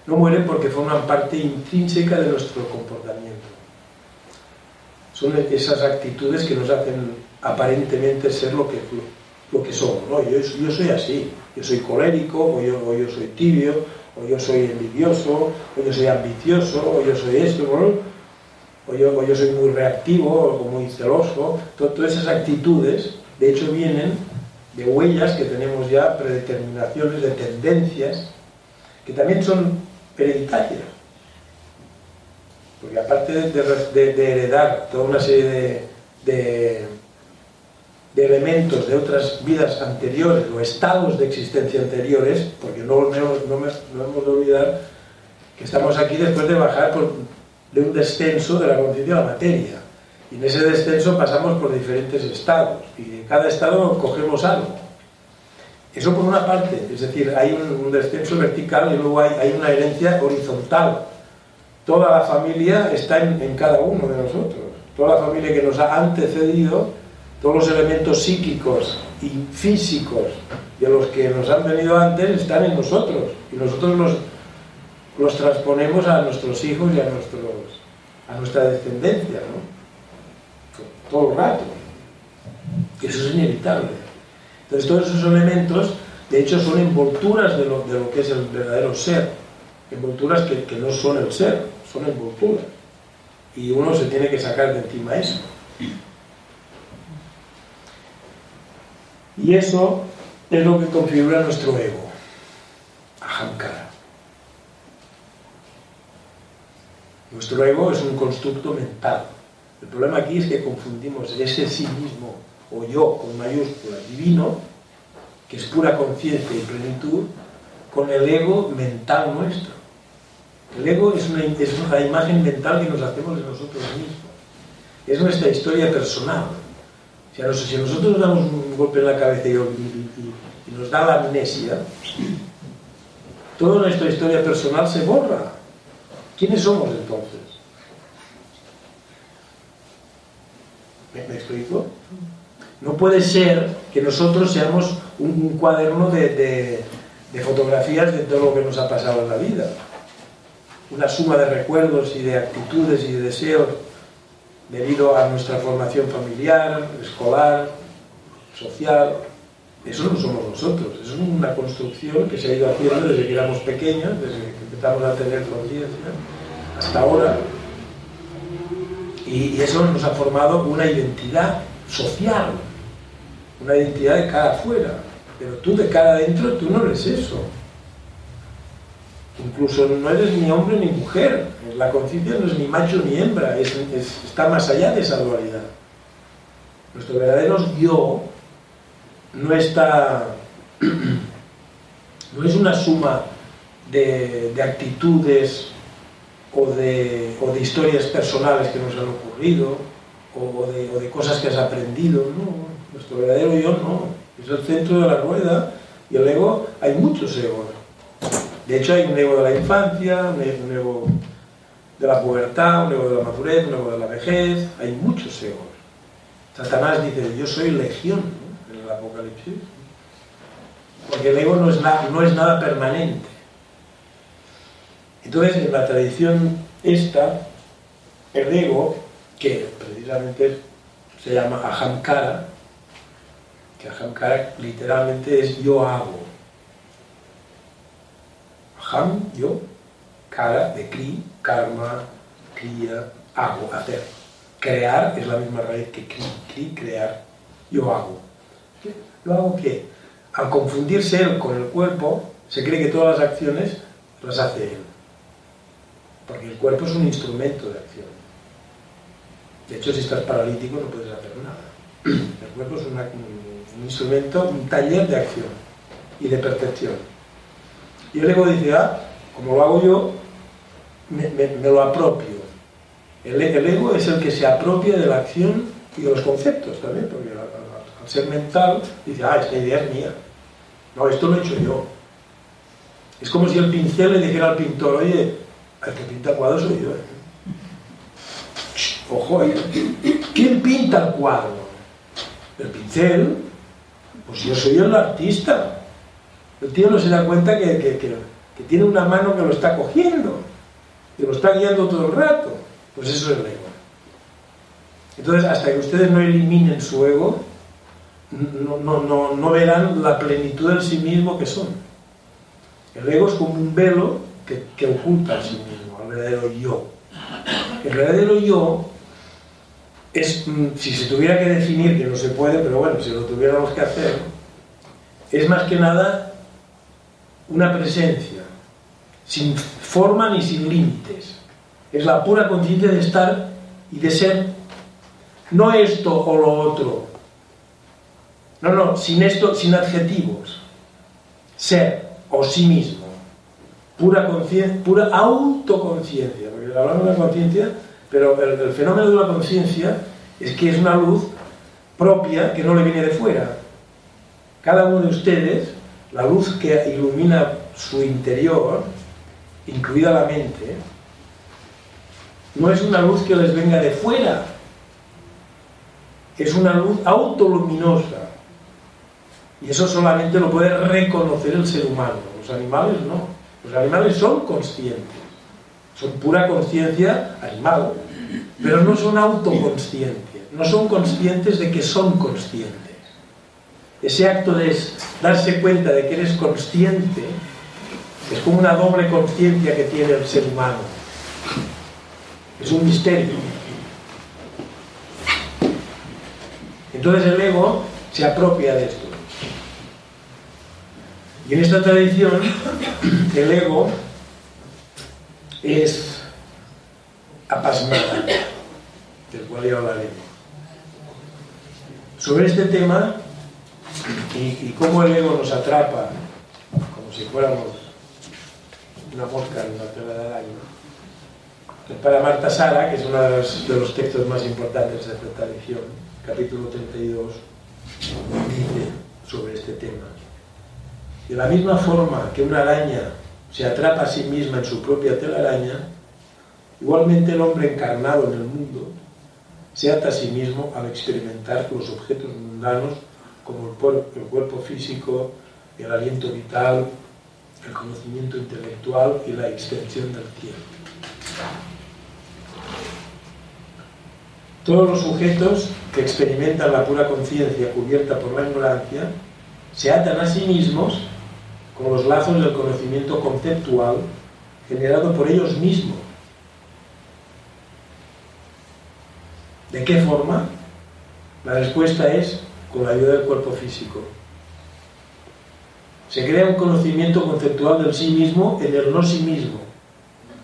No mueren porque forman parte intrínseca de nuestro comportamiento. Son esas actitudes que nos hacen aparentemente ser lo que, lo que somos. ¿no? Yo, yo soy así, yo soy colérico, o yo, o yo soy tibio, o yo soy envidioso, o yo soy ambicioso, o yo soy esto, o, yo, o yo soy muy reactivo, o muy celoso. Todas esas actitudes, de hecho, vienen de huellas que tenemos ya, predeterminaciones de tendencias, que también son hereditarias. Porque aparte de, heredar toda una serie de de elementos de otras vidas anteriores o estados de existencia anteriores, porque no, no, no, hemos de olvidar que estamos aquí después de bajar de un descenso de la conciencia de la materia. Y en ese descenso pasamos por diferentes estados, y de cada estado cogemos algo. Eso por una parte, es decir, hay un, descenso vertical y luego hay, hay, una herencia horizontal. Toda la familia está en cada uno de nosotros. Toda la familia que nos ha antecedido todos los elementos psíquicos y físicos de los que nos han venido antes están en nosotros y nosotros los, los transponemos a nuestros hijos y a, nuestros, a nuestra descendencia, ¿no? Todo el rato. Eso es inevitable. Entonces todos esos elementos, de hecho, son envolturas de lo, de lo que es el verdadero ser. Envolturas que, que no son el ser, son envolturas. Y uno se tiene que sacar de encima eso. Y eso es lo que configura nuestro ego, ahamkara. Nuestro ego es un constructo mental. El problema aquí es que confundimos ese sí mismo, o yo con mayúsculas, divino, que es pura conciencia y plenitud, con el ego mental nuestro. El ego es es una imagen mental que nos hacemos de nosotros mismos. Es nuestra historia personal si nosotros nos damos un golpe en la cabeza y, nos da la amnesia, toda nuestra historia personal se borra. ¿Quiénes somos entonces? ¿Me, explico? No puede ser que nosotros seamos un, cuaderno de, de, fotografías de todo lo que nos ha pasado en la vida. Una suma de recuerdos y de actitudes y de deseos debido a nuestra formación familiar, escolar, social. Eso no somos nosotros, eso es una construcción que se ha ido haciendo desde que éramos pequeños, desde que empezamos a tener conciencia, hasta ahora. Y, eso nos ha formado una identidad social, una identidad de cara afuera. Pero tú de cara adentro, tú no eres eso. Incluso no eres ni hombre ni mujer. La conciencia no es ni macho ni hembra, está más allá de esa dualidad. Nuestro verdadero yo no está. no es una suma de, actitudes o de, historias personales que nos han ocurrido o de, o de cosas que has aprendido. No, nuestro verdadero yo no. Es el centro de la rueda y el ego, hay muchos egos de hecho, hay un ego de la infancia, un ego de la pubertad, un ego de la madurez, un ego de la vejez, hay muchos egos. Satanás dice, yo soy legión en el Apocalipsis, porque el ego no es, no es nada permanente. Entonces, en la tradición esta, el ego, que precisamente se llama ahamkara, que ahamkara literalmente es yo hago, Ham, yo, cara de Kri, karma, kriya, hago, hacer. Crear es la misma raíz que cri, crear. Yo hago. ¿Yo hago qué? Al confundirse él con el cuerpo, se cree que todas las acciones las hace él. Porque el cuerpo es un instrumento de acción. De hecho, si estás paralítico no puedes hacer nada. El cuerpo es un instrumento, un taller de acción y de percepción. Y el ego dice, ah, como lo hago yo, me, lo apropio. El, ego es el que se apropia de la acción y de los conceptos también, porque al, ser mental dice, ah, esta idea es mía. No, esto lo he hecho yo. Es como si el pincel le dijera al pintor, oye, el que pinta cuadros soy yo. ¿eh? Ojo. ¿quién pinta el cuadro? El pincel. Pues yo soy el artista. El tío no se da cuenta que, tiene una mano que lo está cogiendo, que lo está guiando todo el rato. Pues eso es el ego. Entonces, hasta que ustedes no eliminen su ego, no, no verán la plenitud en sí mismo que son. El ego es como un velo que, oculta a sí mismo, al verdadero yo. El verdadero yo es, mm, si se tuviera que definir, que no se puede, pero bueno, si lo tuviéramos que hacer, es más que nada una presencia, sin forma ni sin límites. Es la pura conciencia de estar y de ser, no esto o lo otro. No, no, sin esto, sin adjetivos. Ser o sí mismo pura conciencia, pura autoconciencia, porque hablamos de la conciencia, pero el, fenómeno de la conciencia es que es una luz propia que no le viene de fuera. Cada uno de ustedes, la luz que ilumina su interior, incluida la mente, no es una luz que les venga de fuera, es una luz autoluminosa. Y eso solamente lo puede reconocer el ser humano, los animales no. Los animales son conscientes, son pura conciencia animal, pero no son autoconscientes, no son conscientes de que son conscientes. Ese acto de darse cuenta de que eres consciente es como una doble conciencia que tiene el ser humano. Es un misterio. Entonces el ego se apropia de esto. Y en esta tradición, el ego es apasmada, del cual ya hablaremos. Sobre este tema y, cómo el ego nos atrapa, como si fuéramos una mosca en una tela de araña, para Marta Sara, que es uno de los, de los textos más importantes de esta tradición, capítulo 32, dice sobre este tema. De la misma forma que una araña se atrapa a sí misma en su propia telaraña, igualmente el hombre encarnado en el mundo se ata a sí mismo al experimentar los objetos mundanos como el, cuerpo físico, el aliento vital, el conocimiento intelectual y la extensión del tiempo. Todos los sujetos que experimentan la pura conciencia cubierta por la ignorancia se atan a sí mismos con los lazos del conocimiento conceptual generado por ellos mismos. ¿De qué forma? La respuesta es con la ayuda del cuerpo físico. Se crea un conocimiento conceptual del sí mismo en el no sí mismo,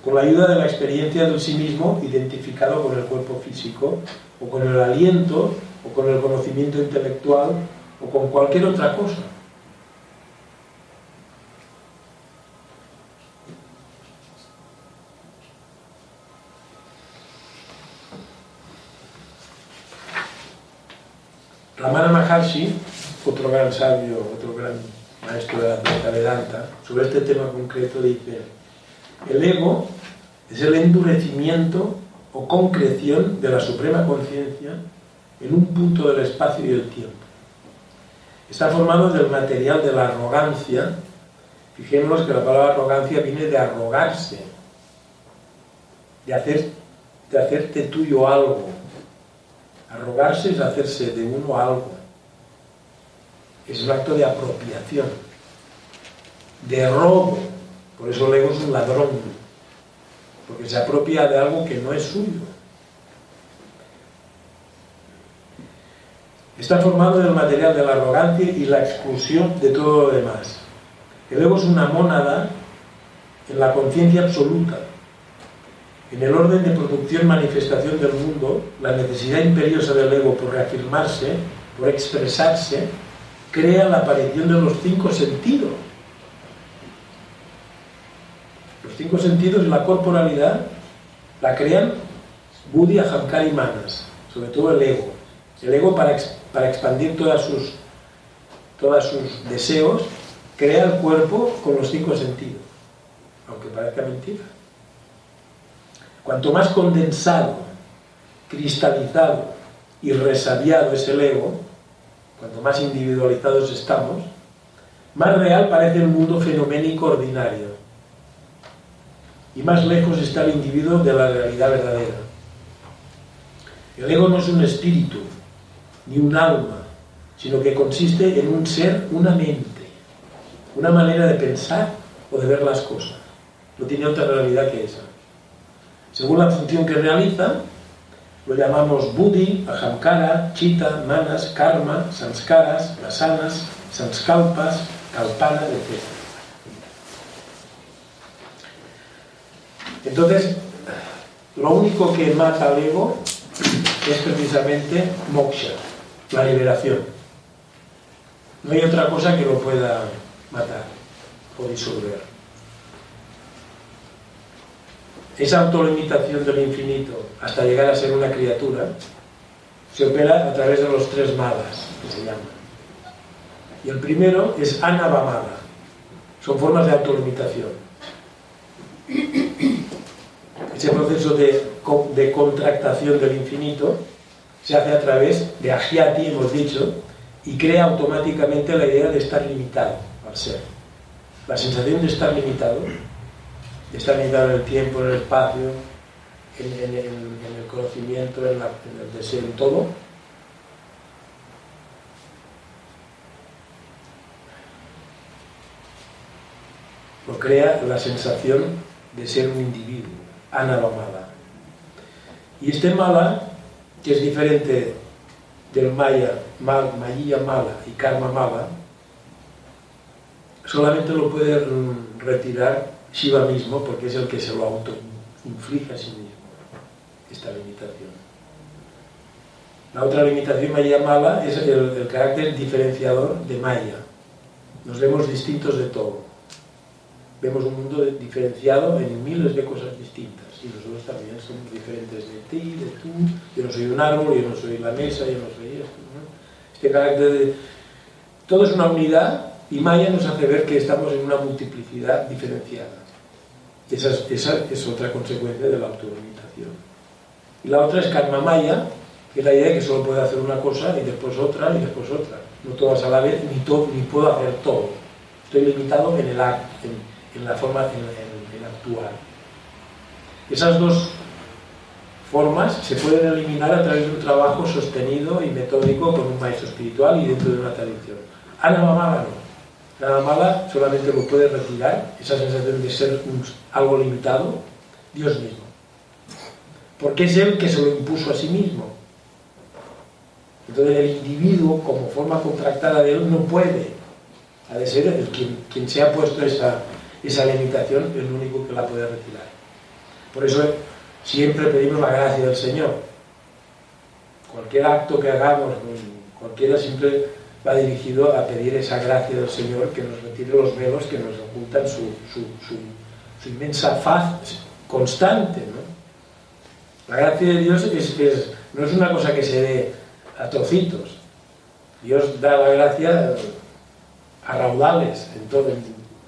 con la ayuda de la experiencia del sí mismo identificado con el cuerpo físico, o con el aliento, o con el conocimiento intelectual, o con cualquier otra cosa. Ramana Maharshi, otro gran sabio, otro gran maestro de la Vedanta, sobre este tema concreto dice, el ego es el endurecimiento o concreción de la suprema conciencia en un punto del espacio y del tiempo. Está formado del material de la arrogancia. Fijémonos que la palabra arrogancia viene de arrogarse, de, hacer, de hacerte tuyo algo, Arrogarse es hacerse de uno algo. Es un acto de apropiación, de robo. Por eso el ego es un ladrón, porque se apropia de algo que no es suyo. Está formado del material de la arrogancia y la exclusión de todo lo demás. El ego es una mónada en la conciencia absoluta en el orden de producción manifestación del mundo, la necesidad imperiosa del ego por reafirmarse, por expresarse, crea la aparición de los cinco sentidos. Los cinco sentidos y la corporalidad la crean Buddhi, Ahamkara y Manas, sobre todo el ego. El ego para, para expandir todas sus, todos sus deseos crea el cuerpo con los cinco sentidos, aunque parezca mentira. Cuanto más condensado, cristalizado y resabiado es el ego, cuanto más individualizados estamos, más real parece el mundo fenoménico ordinario y más lejos está el individuo de la realidad verdadera. El ego no es un espíritu, ni un alma, sino que consiste en un ser, una mente, una manera de pensar o de ver las cosas. No tiene otra realidad que esa. Según la función que realiza, lo llamamos buddhi, ahamkara, chita, manas, karma, sanskaras, vasanas, sanskalpas, kalpana, etc. Entonces, lo único que mata al ego es precisamente moksha, la liberación. No hay otra cosa que lo pueda matar o disolver. Esa autolimitación del infinito hasta llegar a ser una criatura se opera a través de los tres malas que se llaman. Y el primero es anavamala. Son formas de autolimitación. Ese proceso de, de contractación del infinito se hace a través de agiati, hemos dicho, y crea automáticamente la idea de estar limitado al ser. La sensación de estar limitado, estar limitado en el tiempo, en el espacio, en, el conocimiento, en, el deseo, en todo, lo crea la sensación de ser un individuo, anavamala. Y este mala, que es diferente del maya, mal, mala y karma mala, solamente lo puede retirar Shiva mismo porque es el que se lo auto inflige a sí mismo esta limitación. La otra limitación maya mala es el, carácter diferenciador de maya. Nos vemos distintos de todo. Vemos un mundo diferenciado en miles de cosas distintas y nosotros también somos diferentes de ti, de tú. Yo no soy un árbol, yo no soy la mesa, yo no soy esto. Este carácter de... Todo es una unidad y Maya nos hace ver que estamos en una multiplicidad diferenciada. Esa es, otra consecuencia de la autolimitación. Y la otra es karma maya, que es la idea de que solo puedo hacer una cosa y después otra y después otra. No todas a la vez, ni, ni puedo hacer todo. Estoy limitado en el acto, en, la forma, en, actuar. Esas dos formas se pueden eliminar a través de un trabajo sostenido y metódico con un maestro espiritual y dentro de una tradición. Ana Mala no. Ana Mala solamente lo puede retirar, esa sensación de ser algo limitado, Dios mismo porque es él que se lo impuso a sí mismo. Entonces el individuo, como forma contractada de él, no puede. Ha de ser el quien, quien se ha puesto esa, esa limitación, el único que la puede retirar. Por eso siempre pedimos la gracia del Señor. Cualquier acto que hagamos, cualquiera siempre va dirigido a pedir esa gracia del Señor que nos retire los velos que nos ocultan su, su, su inmensa faz constante. ¿no? La gracia de Dios no es una cosa que se dé a trocitos. Dios da la gracia a raudales,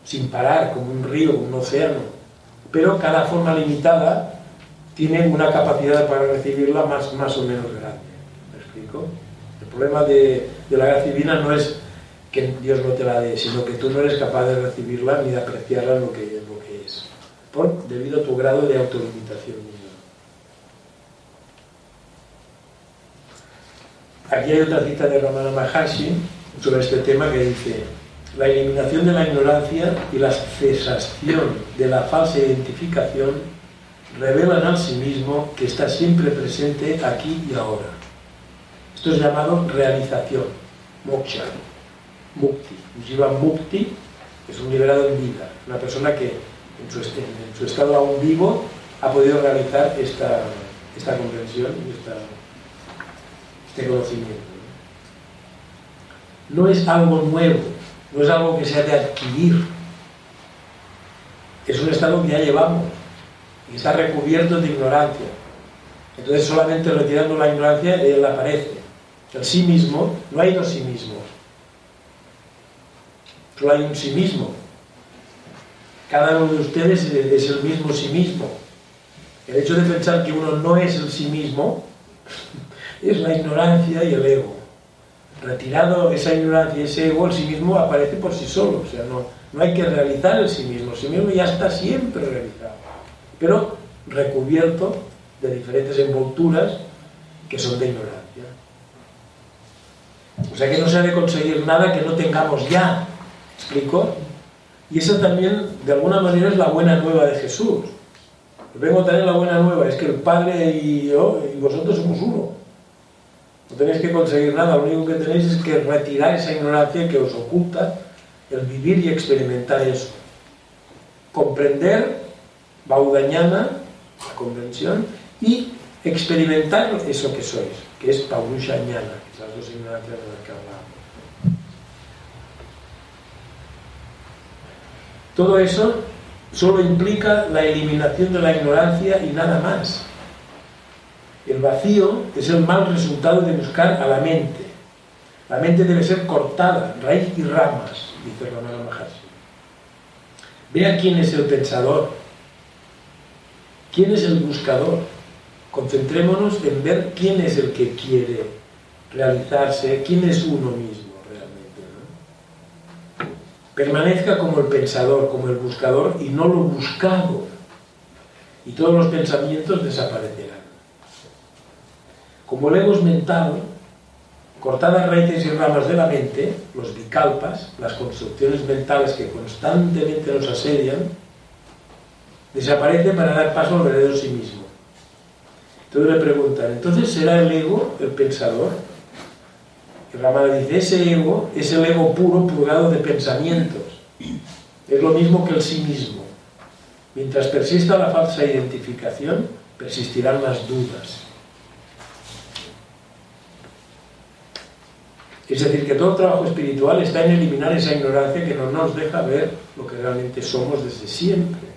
sin parar, como un río, un océano. Pero cada forma limitada tiene una capacidad para recibirla más, más o menos grande. ¿Me explico? El problema de, la gracia divina no es que Dios no te la dé, sino que tú no eres capaz de recibirla ni de apreciarla lo que, lo que es, por, debido a tu grado de autolimitación. Aquí hay otra cita de Ramana Maharshi sobre este tema que dice, la eliminación de la ignorancia y la cesación de la falsa identificación revelan al sí mismo que está siempre presente aquí y ahora. Esto es llamado realización, moksha, mukti. Jiva mukti es un liberado en vida, una persona que en su, estado aún vivo ha podido realizar esta, comprensión y este conocimiento. No es algo nuevo, no es algo que se ha de adquirir, es un estado que ya llevamos y está recubierto de ignorancia. Entonces solamente retirando la ignorancia él aparece. El sí mismo, no hay dos sí mismos. Solo hay un sí mismo. Cada uno de ustedes es el mismo sí mismo. El hecho de pensar que uno no es el sí mismo es la ignorancia y el ego. Retirado esa ignorancia y ese ego, el sí mismo aparece por sí solo. O sea, no, no hay que realizar el sí mismo. El sí mismo ya está siempre realizado. Pero recubierto de diferentes envolturas que son de ignorancia. O sea que no se ha de conseguir nada que no tengamos ya. ¿Explico? Y esa también, de alguna manera, es la buena nueva de Jesús. Vengo a traer la buena nueva, es que el Padre y yo y vosotros somos uno. No tenéis que conseguir nada, lo único que tenéis es que retirar esa ignorancia que os oculta el vivir y experimentar eso. Comprender, baudañana, la comprensión, y experimentar eso que sois, que es Paurusha Ñana, que es las dos ignorancias de las que hablamos. Todo eso solo implica la eliminación de la ignorancia y nada más. El vacío es el mal resultado de buscar a la mente. La mente debe ser cortada, raíz y ramas, dice Ramana Maharshi. Vea quién es el pensador, quién es el buscador. Concentrémonos en ver quién es el que quiere realizarse, quién es uno mismo realmente. Permanezca como el pensador, como el buscador y no lo buscado. Y todos los pensamientos desaparecerán. Como el ego es mental, cortadas raíces y ramas de la mente, los bicalpas, las construcciones mentales que constantemente nos asedian, desaparecen para dar paso al verdadero sí mismo. Entonces le preguntan, ¿entonces será el ego el pensador? El Ramana dice, ese ego es el ego puro purgado de pensamientos. Es lo mismo que el sí mismo. Mientras persista la falsa identificación, persistirán las dudas. Es decir, que todo trabajo espiritual está en eliminar esa ignorancia que no nos deja ver lo que realmente somos desde siempre.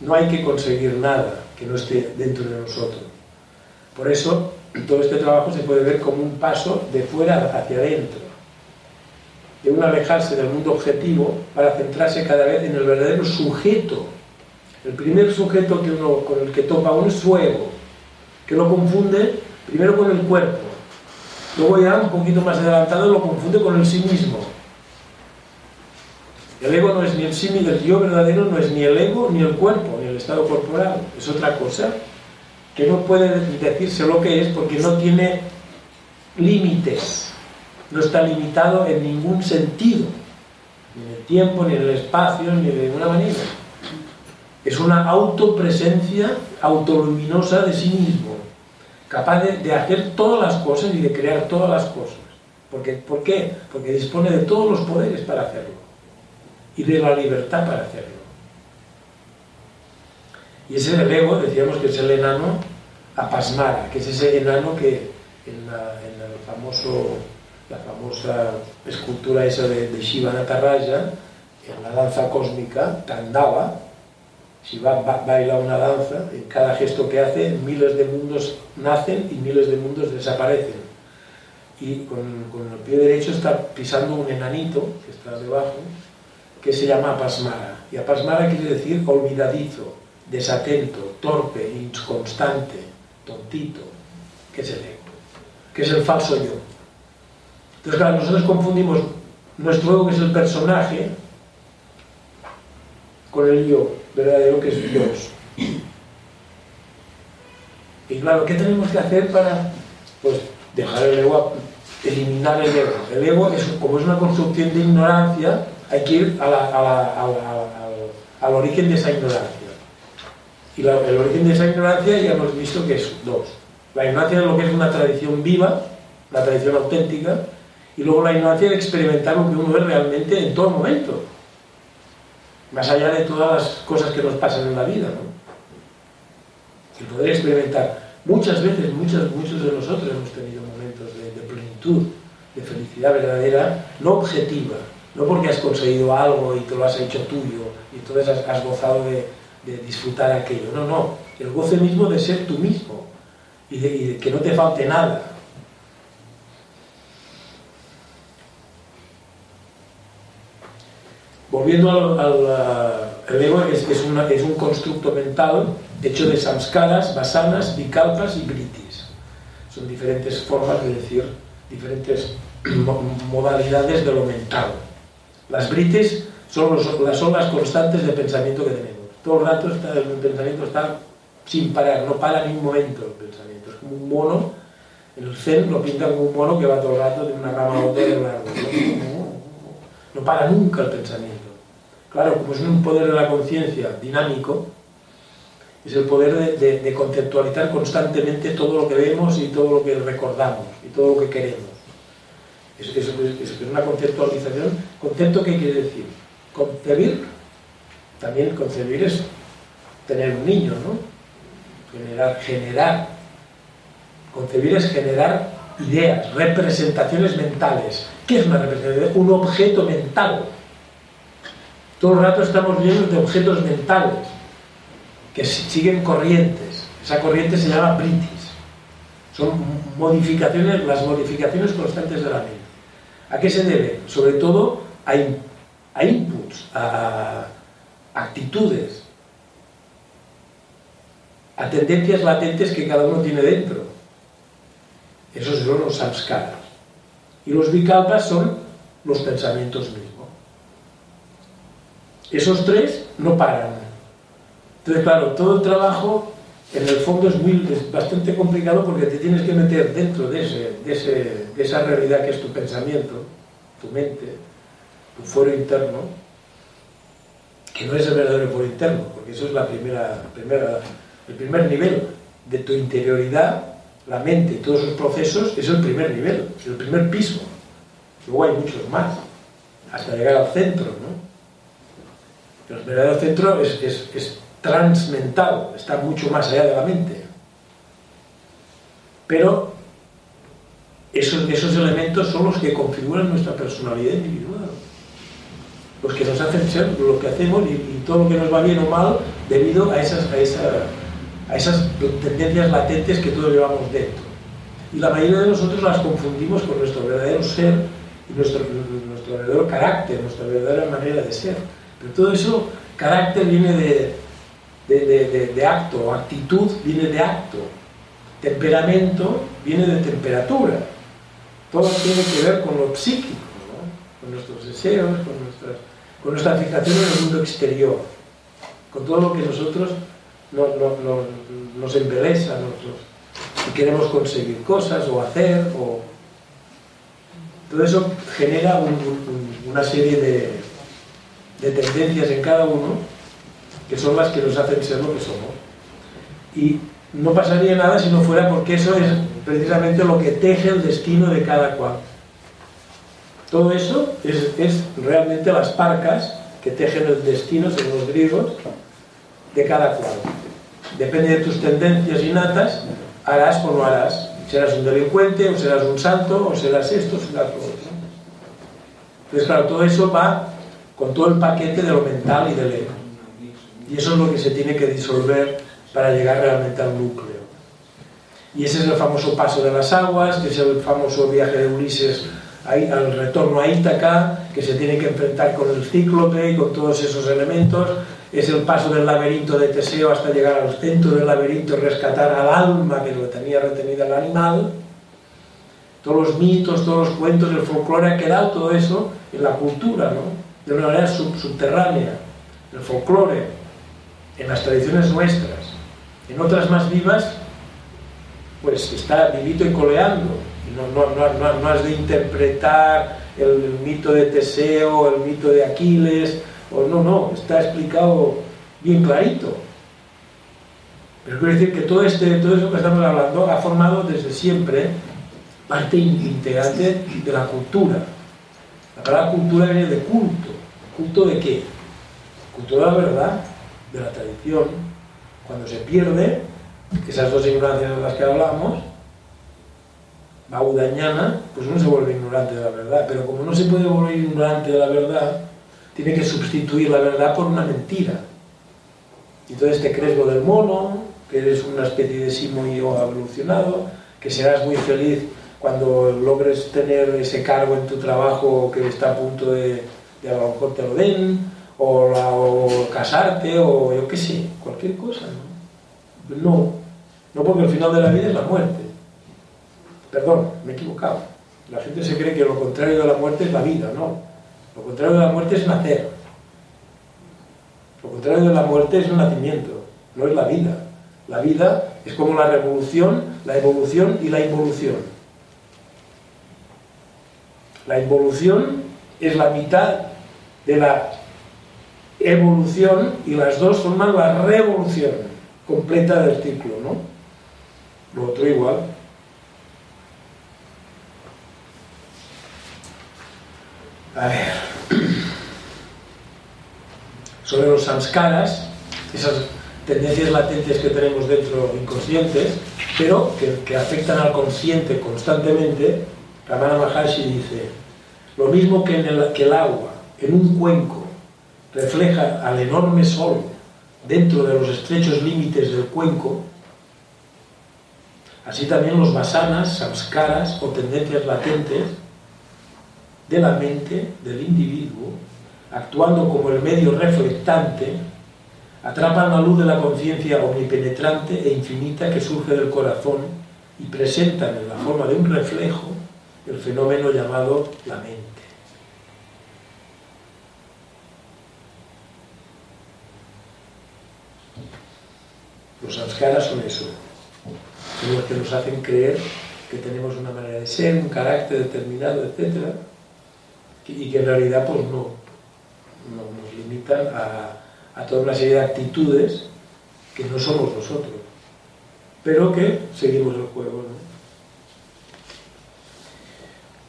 No hay que conseguir nada que no esté dentro de nosotros. Por eso, todo este trabajo se puede ver como un paso de fuera hacia adentro, de un alejarse del mundo objetivo para centrarse cada vez en el verdadero sujeto. El primer sujeto que uno, con el que topa uno es su ego, que lo confunde primero con el cuerpo, luego ya un poquito más adelantado lo confunde con el sí mismo. El ego no es ni el sí ni el yo verdadero, no es ni el ego ni el cuerpo, ni el estado corporal, es otra cosa que no puede decirse lo que es porque no tiene límites, no está limitado en ningún sentido, ni en el tiempo, ni en el espacio, ni de ninguna manera. Es una autopresencia autoluminosa de sí mismo, capaz de, hacer todas las cosas y de crear todas las cosas. ¿Por qué? Porque dispone de todos los poderes para hacerlo y de la libertad para hacerlo. Y ese es ego, decíamos que es el enano apasmara, que es ese enano que en, la, famoso, la famosa escultura esa de, Shiva Nataraja, en la danza cósmica, Tandava, Shiva ba, baila una danza, en cada gesto que hace, miles de mundos nacen y miles de mundos desaparecen. Y con, con el pie derecho está pisando un enanito que está debajo, que se llama Apasmara. Y Apasmara quiere decir olvidadizo, desatento, torpe, inconstante, tontito, que es el ego, que es el falso yo. Entonces, claro, nosotros confundimos nuestro ego, que es el personaje, con el yo verdadero, que es Dios. Y claro, ¿qué tenemos que hacer para pues, dejar el ego, eliminar el ego? El ego, es, como es una construcción de ignorancia, hay que ir a la, a la, al origen de esa ignorancia. Y el origen de esa ignorancia ya hemos visto que es dos. La ignorancia de lo que es una tradición viva, una tradición auténtica, y luego la ignorancia de experimentar lo que uno ve realmente en todo momento. Más allá de todas las cosas que nos pasan en la vida, ¿no? El poder experimentar. Muchas veces, muchos, de nosotros hemos tenido momentos de, plenitud, de felicidad verdadera, no objetiva, no porque has conseguido algo y te lo has hecho tuyo y entonces has gozado de, de, disfrutar aquello. No, no, el goce mismo de ser tú mismo y de, y de que no te falte nada. Volviendo al, ego es, es, una, es, un constructo mental hecho de samskaras, vasanas, vikalpas y britis. Son diferentes formas de decir, diferentes modalidades de lo mental. Las britis son, los, son constantes de pensamiento que tenemos. Todo el rato está, el pensamiento está sin parar, no para ni un momento el pensamiento. Es como un mono, el zen lo pintan como un mono que va todo el rato de una rama a otra de un árbol. No para nunca el pensamiento. Claro, como es un poder de la conciencia dinámico, es el poder de, conceptualizar constantemente todo lo que vemos y todo lo que recordamos y todo lo que queremos. Es, es, es, una conceptualización. ¿Concepto qué quiere decir? Concebir, también concebir es tener un niño, ¿no? Generar, generar. Concebir es generar ideas, representaciones mentales. ¿Qué es una representación? Un objeto mental todo el rato estamos llenos de objetos mentales que siguen corrientes. Esa corriente se llama britis. Son modificaciones, las modificaciones constantes de la mente. ¿A qué se debe? Sobre todo a, a inputs, a actitudes, a tendencias latentes que cada uno tiene dentro. Esos son los samskaras. Y los vikalpas son los pensamientos mismos. Esos tres no paran. Entonces, claro, todo el trabajo en el fondo es, muy, bastante complicado porque te tienes que meter dentro de, ese, de, ese, de esa realidad que es tu pensamiento, tu mente, tu foro interno, que no es el verdadero foro interno, porque eso es el primer nivel de tu interioridad, la mente y todos sus procesos, es el primer nivel, el primer piso. Luego hay muchos más, hasta llegar al centro, ¿no? El verdadero centro es, transmental, está mucho más allá de la mente. Pero esos elementos son los que configuran nuestra personalidad individual. Los que nos hacen ser lo que hacemos y, todo lo que nos va bien o mal debido a esas, a, esa, a esas tendencias latentes que todos llevamos dentro. Y la mayoría de nosotros las confundimos con nuestro verdadero ser y nuestro, nuestro verdadero carácter, nuestra verdadera manera de ser. Pero todo eso, carácter viene de, de, de, de, acto, actitud viene de acto, temperamento viene de temperatura. Todo tiene que ver con lo psíquico. Con nuestros deseos, con, nuestras, con nuestra fijación en el mundo exterior, con todo lo que nosotros no, no, no, nos embeleza, nosotros, si queremos conseguir cosas o hacer, o... todo eso genera un, un, una serie de tendencias en cada uno que son las que nos hacen ser lo que somos. Y no pasaría nada si no fuera porque eso es precisamente lo que teje el destino de cada cual. Todo eso es, realmente las parcas que tejen el destino, según los griegos, de cada cual. Depende de tus tendencias innatas, harás o no harás. Serás un delincuente, o serás un santo, o serás esto, o serás lo otro. Entonces, claro, todo eso va con todo el paquete de lo mental y del ego. Y eso es lo que se tiene que disolver para llegar realmente al núcleo. Y ese es el famoso paso de las aguas, que es el famoso viaje de Ulises al retorno a Ítaca, que se tiene que enfrentar con el cíclope y con todos esos elementos. Es el paso del laberinto de Teseo hasta llegar al centro del laberinto y rescatar al alma que lo tenía retenida el animal. Todos los mitos, todos los cuentos, el folclore ha quedado todo eso en la cultura, ¿no? de una manera sub subterránea, el folclore, en las tradiciones nuestras, en otras más vivas, pues está vivito y coleando. No, no, no, no, has de interpretar el, mito de Teseo, el mito de Aquiles, o no, no, está explicado bien clarito. Pero quiero decir que todo, este, todo eso que estamos hablando ha formado desde siempre parte integrante de la cultura. La palabra cultura viene de culto. ¿Culto de qué? Culto de la verdad, de la tradición. Cuando se pierde, esas dos ignorancias de las que hablamos, baudañana, pues uno se vuelve ignorante de la verdad. Pero como no se puede volver ignorante de la verdad, tiene que sustituir la verdad por una mentira. Entonces te crees lo del mono, que eres una especie de simoio evolucionado, que serás muy feliz cuando logres tener ese cargo en tu trabajo que está a punto de, de a lo mejor te lo den, o, casarte, o yo qué sé, cualquier cosa. ¿no? no, no porque el final de la vida es la muerte. Perdón, me he equivocado. La gente se cree que lo contrario de la muerte es la vida, no. Lo contrario de la muerte es nacer. Lo contrario de la muerte es el nacimiento, no es la vida. La vida es como la revolución, la evolución y la involución. La involución es la mitad de la evolución y las dos forman la revolución completa del ciclo, ¿no? Lo otro igual. A ver. Sobre los samskaras, esas tendencias latentes que tenemos dentro inconscientes, pero que, afectan al consciente constantemente, Ramana Maharshi dice, lo mismo que, el, que el agua en un cuenco refleja al enorme sol dentro de los estrechos límites del cuenco, así también los vasanas, samskaras o tendencias latentes de la mente del individuo, actuando como el medio reflectante, atrapan la luz de la conciencia omnipenetrante e infinita que surge del corazón y presentan en la forma de un reflejo el fenómeno llamado la mente. Los samskaras son eso, son los que nos hacen creer que tenemos una manera de ser, un carácter determinado, etc. Y que en realidad pues no, no nos limitan a, toda una serie de actitudes que no somos nosotros, pero que seguimos el juego.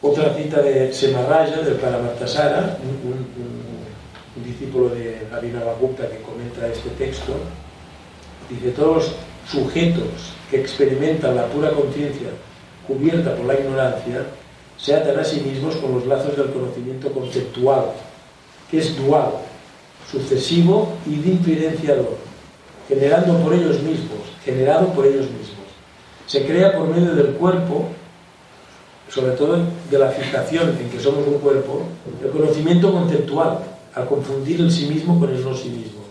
Otra cita de Semarraya, del Paramartasara, un, un, discípulo de Abhinavagupta que comenta este texto, dice, todos los sujetos que experimentan la pura conciencia cubierta por la ignorancia se atan a sí mismos con los lazos del conocimiento conceptual, que es dual, sucesivo y diferenciador, generando por ellos mismos, generado por ellos mismos. Se crea por medio del cuerpo, sobre todo de la fijación en que somos un cuerpo, el conocimiento conceptual, al confundir el sí mismo con el no sí mismo.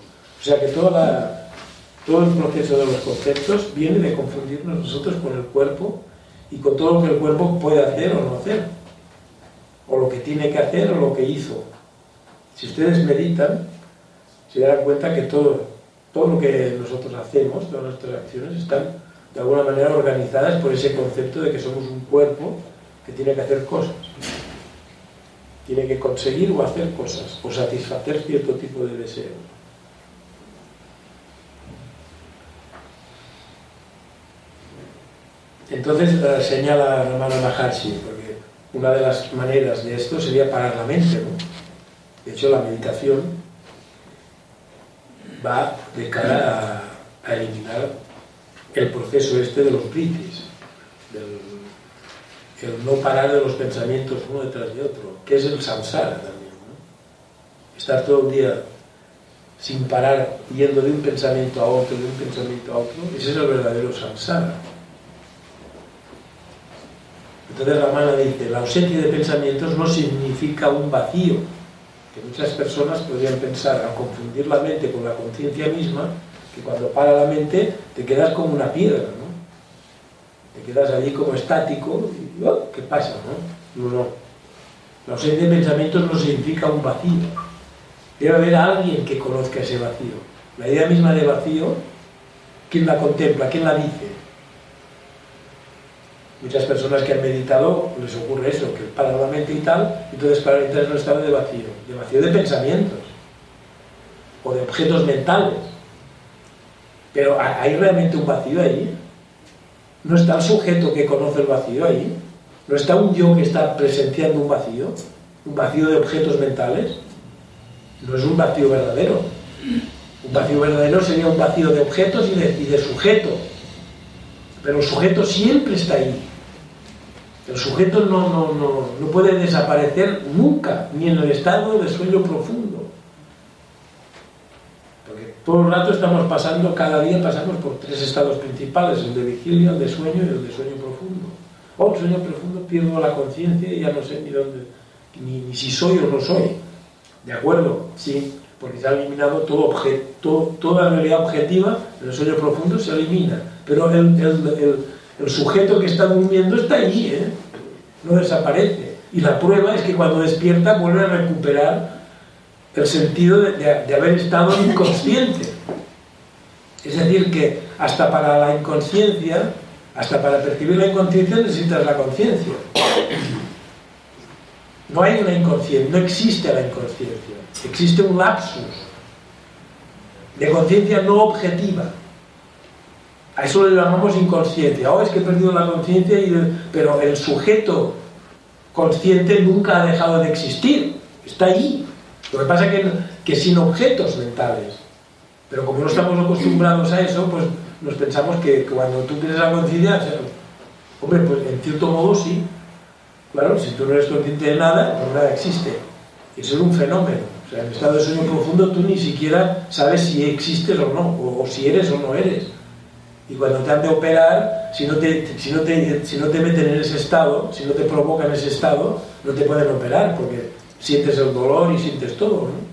O sea que todo el proceso de los conceptos viene de confundirnos nosotros con el cuerpo y con todo lo que el cuerpo puede hacer o no hacer, o lo que tiene que hacer o lo que hizo. Si ustedes meditan, se darán cuenta que todo, todo lo que nosotros hacemos, todas nuestras acciones, están de alguna manera organizadas por ese concepto de que somos un cuerpo que tiene que hacer cosas. Tiene que conseguir o hacer cosas, o satisfacer cierto tipo de deseos. Entonces eh, señala Ramana Maharshi, porque una de las maneras de esto sería parar la mente. ¿no? De hecho, la meditación va de cara a, eliminar el proceso este de los britis, el no parar de los pensamientos uno detrás de otro, que es el samsara también. Estar todo el día sin parar, yendo de un pensamiento a otro, de un pensamiento a otro, ese es el verdadero samsara. Entonces Ramana dice, la ausencia de pensamientos no significa un vacío, que muchas personas podrían pensar, al confundir la mente con la conciencia misma, que cuando para la mente te quedas como una piedra, ¿no? Te quedas allí como estático y oh, ¿qué pasa? No? no, no. La ausencia de pensamientos no significa un vacío. Debe haber alguien que conozca ese vacío. La idea misma de vacío, ¿quién la contempla? ¿Quién la dice? Muchas personas que han meditado les ocurre eso, que paran la mente y tal, y entonces para entrar en un estado de vacío, de vacío de pensamientos o de objetos mentales. Pero ¿hay realmente un vacío ahí? ¿No está el sujeto que conoce el vacío ahí? ¿No está un yo que está presenciando un vacío? ¿Un vacío de objetos mentales? No es un vacío verdadero. Un vacío verdadero sería un vacío de objetos y de, y de sujeto. Pero el sujeto siempre está ahí. El sujeto no, no, no, no puede desaparecer nunca, ni en el estado de sueño profundo. Porque todo el rato estamos pasando, cada día pasamos por tres estados principales, el de vigilia, el de sueño y el de sueño profundo. Oh, sueño profundo, pierdo la conciencia y ya no sé ni dónde, ni, si soy o no soy. ¿De acuerdo? Sí, porque se ha eliminado todo objeto, toda realidad objetiva el sueño profundo se elimina. Pero el el sujeto que está durmiendo está allí, ¿eh? no desaparece. Y la prueba es que cuando despierta vuelve a recuperar el sentido de, haber estado inconsciente. Es decir, que hasta para la inconsciencia, hasta para percibir la inconsciencia necesitas la conciencia. No hay una inconsciencia, no existe la inconsciencia. Existe un lapsus de conciencia no objetiva. A eso le llamamos inconsciencia. Oh, es que he perdido la conciencia, pero el sujeto consciente nunca ha dejado de existir. Está ahí. Lo que pasa es que, sin objetos mentales. Pero como no estamos acostumbrados a eso, pues nos pensamos que, cuando tú tienes la conciencia, hombre, pues en cierto modo sí. Claro, si tú no eres consciente de nada, pues nada existe. Eso es un fenómeno. O sea, en estado de sueño profundo tú ni siquiera sabes si existes o no, o si eres o no eres. Y cuando te han de operar, si no te, si, no te, si no te meten en ese estado, si no te provocan ese estado, no te pueden operar porque sientes el dolor y sientes todo. ¿no?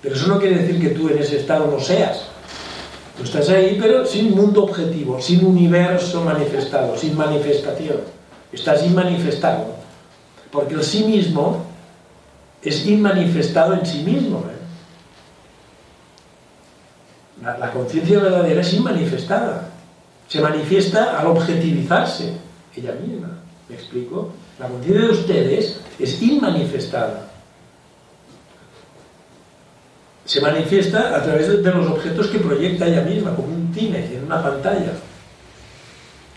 Pero eso no quiere decir que tú en ese estado no seas. Tú estás ahí, pero sin mundo objetivo, sin universo manifestado, sin manifestación. Estás inmanifestado. Porque el sí mismo es inmanifestado en sí mismo. ¿eh? La, conciencia verdadera es inmanifestada. Se manifiesta al objetivizarse ella misma. ¿Me explico? La conciencia de ustedes es inmanifestada. Se manifiesta a través de, de, los objetos que proyecta ella misma, como un cine en una pantalla.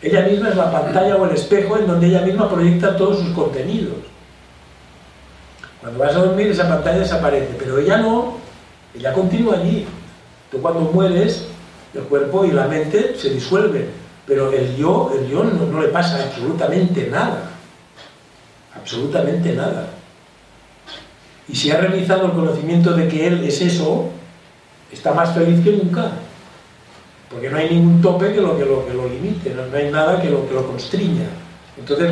Ella misma es la pantalla o el espejo en donde ella misma proyecta todos sus contenidos. Cuando vas a dormir esa pantalla desaparece, pero ella no, ella continúa allí. Tú cuando mueres, el cuerpo y la mente se disuelven, pero el yo, el yo no, le pasa absolutamente nada. Absolutamente nada. Y si ha realizado el conocimiento de que él es eso, está más feliz que nunca. Porque no hay ningún tope que lo, que lo, limite, no, hay nada que lo, que lo constriña. Entonces,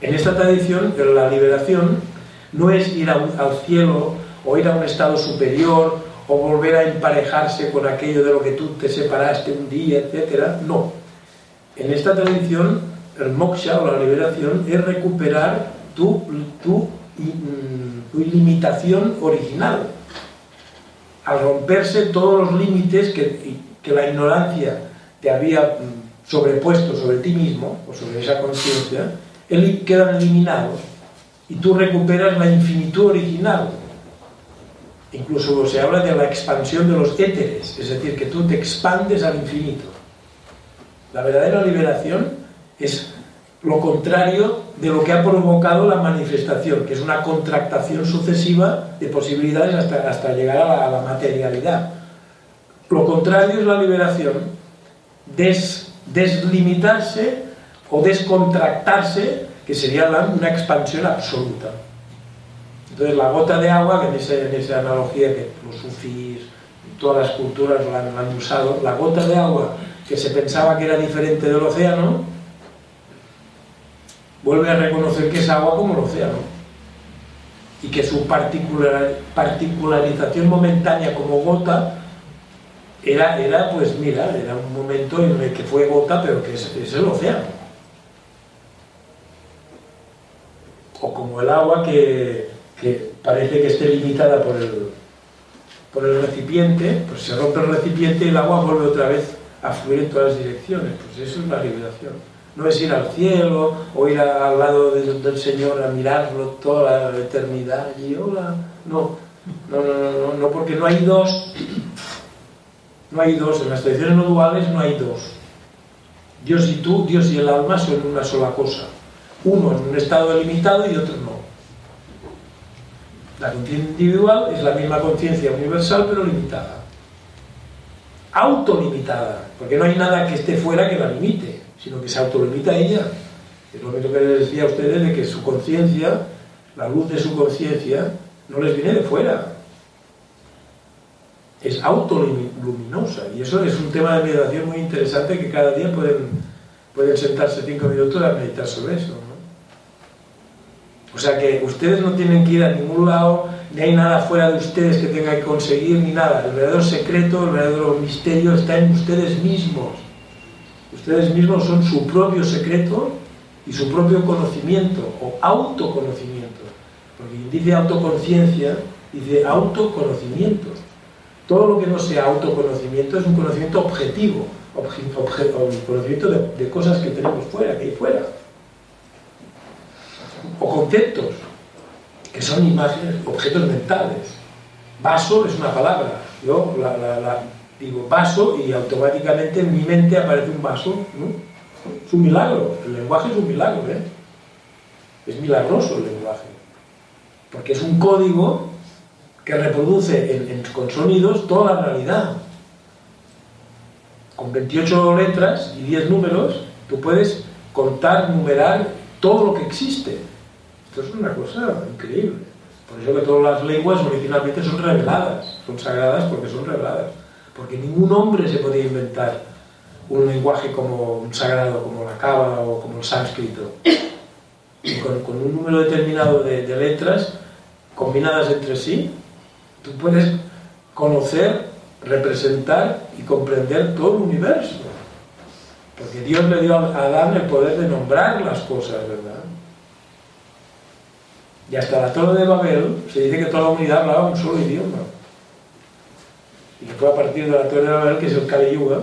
en esta tradición, la liberación no es ir al cielo o ir a un estado superior o volver a emparejarse con aquello de lo que tú te separaste un día, etc. No. En esta tradición, el moksha o la liberación es recuperar tu, tu, tu ilimitación original. Al romperse todos los límites que, que la ignorancia te había sobrepuesto sobre ti mismo o sobre esa conciencia, quedan eliminados y tú recuperas la infinitud original Incluso se habla de la expansión de los éteres, es decir, que tú te expandes al infinito. La verdadera liberación es lo contrario de lo que ha provocado la manifestación, que es una contractación sucesiva de posibilidades hasta, hasta llegar a la, materialidad. Lo contrario es la liberación, des, deslimitarse o descontractarse, que sería una expansión absoluta. Entonces la gota de agua, que en, ese, en esa analogía que los sufís, todas las culturas lo han, usado, la gota de agua que se pensaba que era diferente del océano, vuelve a reconocer que es agua como el océano. Y que su particular, particularización momentánea como gota era, era, pues mira, era un momento en el que fue gota, pero que es el océano. O como el agua que que parece que esté limitada por el, por el recipiente, pues se rompe el recipiente y el agua vuelve otra vez a fluir en todas las direcciones. Pues eso es la liberación. No es ir al cielo o ir al lado de, del Señor a mirarlo toda la eternidad y hola. No, no, no, no, no, porque no hay dos. No hay dos, en las tradiciones no duales no hay dos. Dios y tú, Dios y el alma son una sola cosa. Uno en un estado delimitado y otro no. La conciencia individual es la misma conciencia universal pero limitada. Autolimitada, porque no hay nada que esté fuera que la limite, sino que se autolimita ella. Es lo mismo que les decía a ustedes de que su conciencia, la luz de su conciencia, no les viene de fuera, es autoluminosa y eso es un tema de meditación muy interesante que cada día pueden, pueden sentarse cinco minutos a meditar sobre eso. O sea que ustedes no tienen que ir a ningún lado, ni hay nada fuera de ustedes que tengan que conseguir, ni nada. El verdadero secreto, el verdadero misterio está en ustedes mismos. Ustedes mismos son su propio secreto y su propio conocimiento o autoconocimiento. Porque dice autoconciencia, dice autoconocimiento. Todo lo que no sea autoconocimiento es un conocimiento objetivo, un conocimiento de, cosas que tenemos fuera, que hay fuera. O conceptos, que son imágenes, objetos mentales. Vaso es una palabra. Yo digo vaso y automáticamente en mi mente aparece un vaso. Es un milagro. El lenguaje es un milagro. ¿eh? Es milagroso el lenguaje. Porque es un código que reproduce con sonidos toda la realidad. Con 28 letras y 10 números, tú puedes contar, numerar todo lo que existe. Esto es una cosa increíble. Por eso que todas las lenguas originalmente son reveladas, son sagradas porque son reveladas. Porque ningún hombre se podía inventar un lenguaje como un sagrado, como la cábala o como el sánscrito. Y con, un número determinado de letras combinadas entre sí, Tú puedes conocer, representar y comprender todo el universo. Porque Dios le dio a Adán el poder de nombrar las cosas, ¿verdad? Y hasta la Torre de Babel se dice que toda la humanidad hablaba un solo idioma. Y que fue a partir de la Torre de Babel, que es el Kali Yuga,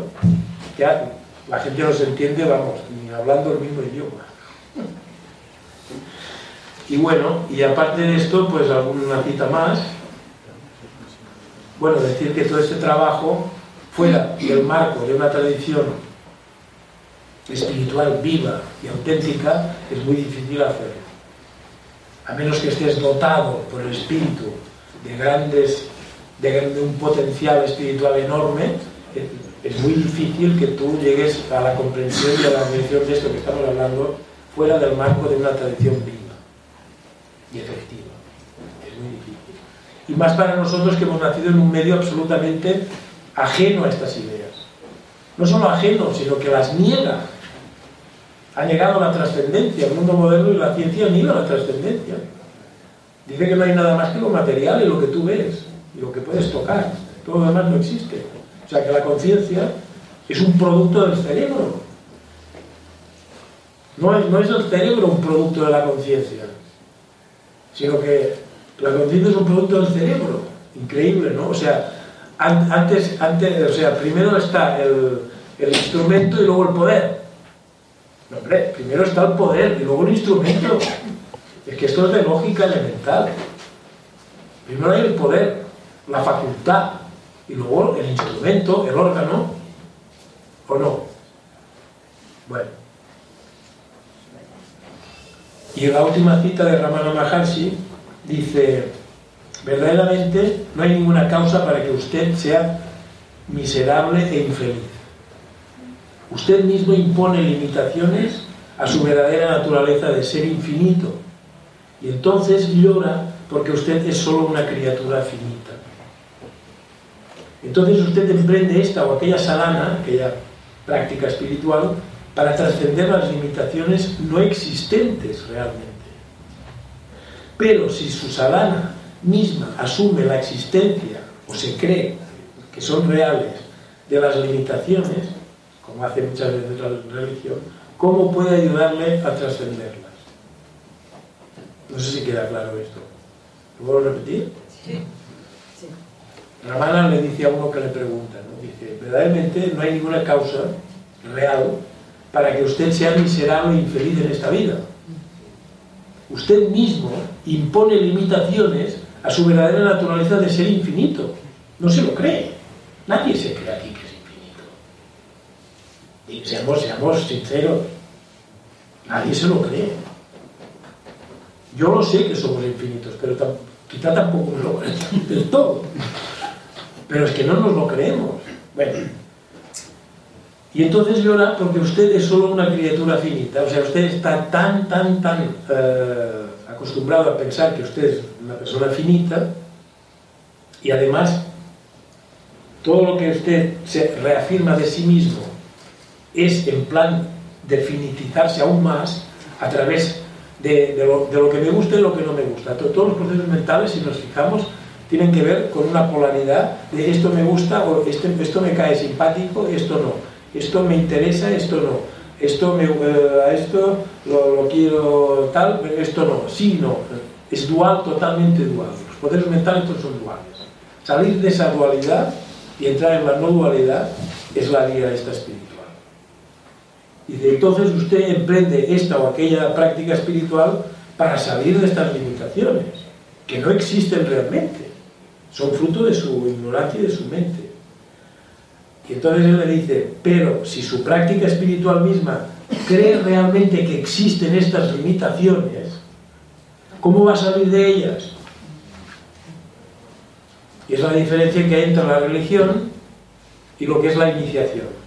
ya la gente no se entiende, vamos, ni hablando el mismo idioma. Y bueno, y aparte de esto, pues alguna cita más. Bueno, decir que todo este trabajo fuera del marco de una tradición espiritual viva y auténtica es muy difícil hacerlo. A menos que estés dotado por el espíritu de grandes, de, un potencial espiritual enorme, es muy difícil que tú llegues a la comprensión y a la mención de esto que estamos hablando fuera del marco de una tradición viva y efectiva y más para nosotros que hemos nacido en un medio absolutamente ajeno a estas ideas. No solo ajeno, sino que las niega. Ha llegado a la trascendencia, el mundo moderno y la ciencia niega la trascendencia. Dice que no hay nada más que lo material y lo que tú ves y lo que puedes tocar. Todo lo demás no existe. O sea que la conciencia es un producto del cerebro. No es, no es el cerebro un producto de la conciencia, sino que la conciencia es un producto del cerebro, increíble, ¿no? O sea, antes, antes o sea, primero está el, instrumento y luego el poder. Hombre, primero está el poder y luego el instrumento. Es que esto es de lógica elemental. Primero hay el poder, la facultad, y luego el instrumento, el órgano, ¿o no? Bueno. Y la última cita de Ramana Maharshi dice, verdaderamente no hay ninguna causa para que usted sea miserable e infeliz. Usted mismo impone limitaciones a su verdadera naturaleza de ser infinito y entonces llora porque usted es solo una criatura finita. Entonces usted emprende esta o aquella salana, aquella práctica espiritual, para trascender las limitaciones no existentes realmente. Pero si su sadhana misma asume la existencia o se cree que son reales de las limitaciones, como hace muchas veces la religión, ¿cómo puede ayudarle a trascenderlas? No sé si queda claro esto. ¿Lo puedo repetir? Sí. Ramana le dice a uno que le pregunta, ¿no? dice, verdaderamente no hay ninguna causa real para que usted sea miserable e infeliz en esta vida usted mismo impone limitaciones a su verdadera naturaleza de ser infinito. No se lo cree. Nadie se cree aquí. Y seamos, seamos sinceros, nadie se lo cree. Yo lo sé que somos infinitos, pero quizá tampoco lo creemos del todo. Pero es que no nos lo creemos. Bueno, y entonces llora porque usted es solo una criatura finita, o sea, usted está tan, tan, tan eh, acostumbrado a pensar que usted es una persona finita y además todo lo que usted se reafirma de sí mismo es en plan de finitizarse aún más a través de, lo, de, lo, que me gusta y lo que no me gusta. Todos los procesos mentales, si nos fijamos, tienen que ver con una polaridad de esto me gusta o esto, esto me cae simpático, esto no esto me interesa, esto no, esto me, eh, esto lo, quiero tal, pero esto no, sí, no, es dual, totalmente dual. Los poderes mentales son duales. Salir de esa dualidad y entrar en la no dualidad es la vía esta espiritual. Dice, entonces usted emprende esta o aquella práctica espiritual para salir de estas limitaciones, que no existen realmente, son fruto de su ignorancia y de su mente. Y entonces él le dice, pero si su práctica espiritual misma cree realmente que existen estas limitaciones, ¿cómo va a salir de ellas? Y es la diferencia que hay entre la religión y lo que es la iniciación.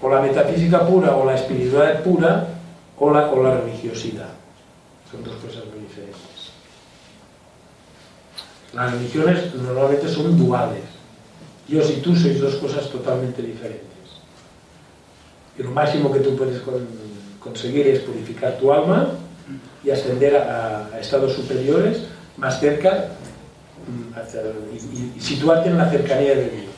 O la metafísica pura, o la espiritualidad pura, o la, la religiosidad. Son dos cosas muy diferentes. Las religiones normalmente son duales Dios y tú sois dos cosas totalmente diferentes. Y lo máximo que tú puedes conseguir es purificar tu alma y ascender a, estados superiores más cerca mm, y, situarte en la cercanía de Dios.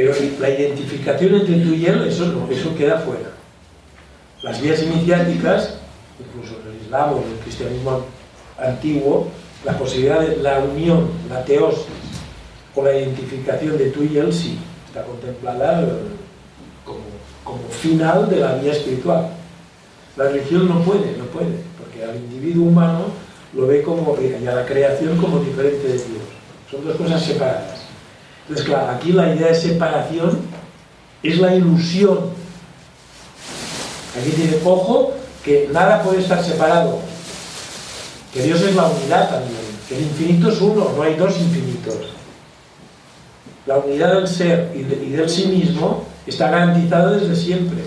Pero la identificación entre tú y Él, eso no, eso queda fuera. Las vías iniciáticas, incluso en el Islam o en el cristianismo antiguo, la posibilidad de la unión, la teosis, o la identificación de tú y él sí, está contemplada eh, como, final de la vía espiritual. La religión no puede, no puede, porque al individuo humano lo ve como, y a la creación como diferente de Dios. Son dos cosas separadas. Entonces, claro, aquí la idea de separación es la ilusión. Aquí tiene, ojo, que nada puede estar separado. Que Dios es la unidad también. Que el infinito es uno, no hay dos infinitos la unidad del ser y, del sí mismo está garantizada desde siempre.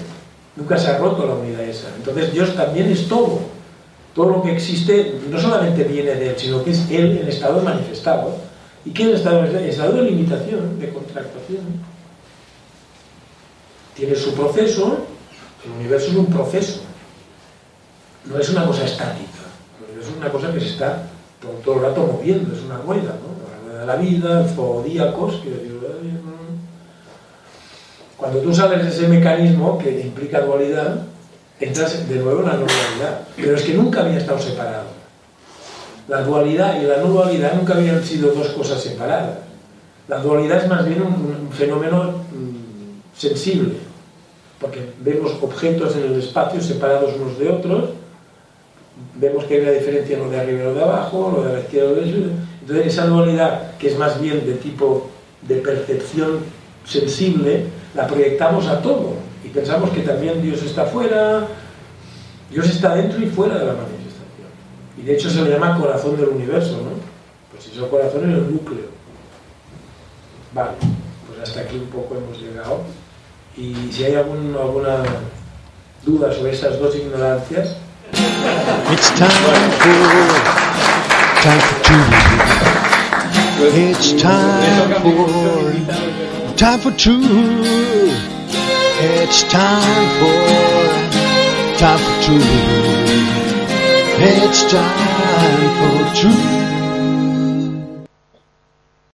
Nunca se ha roto la unidad esa. Entonces Dios también es todo. Todo lo que existe no solamente viene de Él, sino que es Él en estado manifestado. ¿Y qué es de estado de limitación, de contractación? Tiene su proceso, el universo es un proceso. No es una cosa estática. El universo es una cosa que se está todo, el rato moviendo, es una rueda, ¿no? la vida, zodíacos, cuando tú sales de ese mecanismo que implica dualidad, entras de nuevo en la no dualidad. Pero es que nunca había estado separado. La dualidad y la no dualidad nunca habían sido dos cosas separadas. La dualidad es más bien un, fenómeno mm, sensible, porque vemos objetos en el espacio separados unos de otros, vemos que hay una diferencia lo de arriba y lo de abajo, lo de la izquierda y lo de la derecha, entonces esa dualidad, que es más bien de tipo de percepción sensible, la proyectamos a todo y pensamos que también Dios está fuera, Dios está dentro y fuera de la manifestación. Y de hecho se le llama corazón del universo, ¿no? Pues si corazón es el núcleo. Vale, pues hasta aquí un poco hemos llegado. Y si hay algún, alguna duda sobre esas dos ignorancias. time for two. It's time for time for two. It's time for time for two. It's time for two.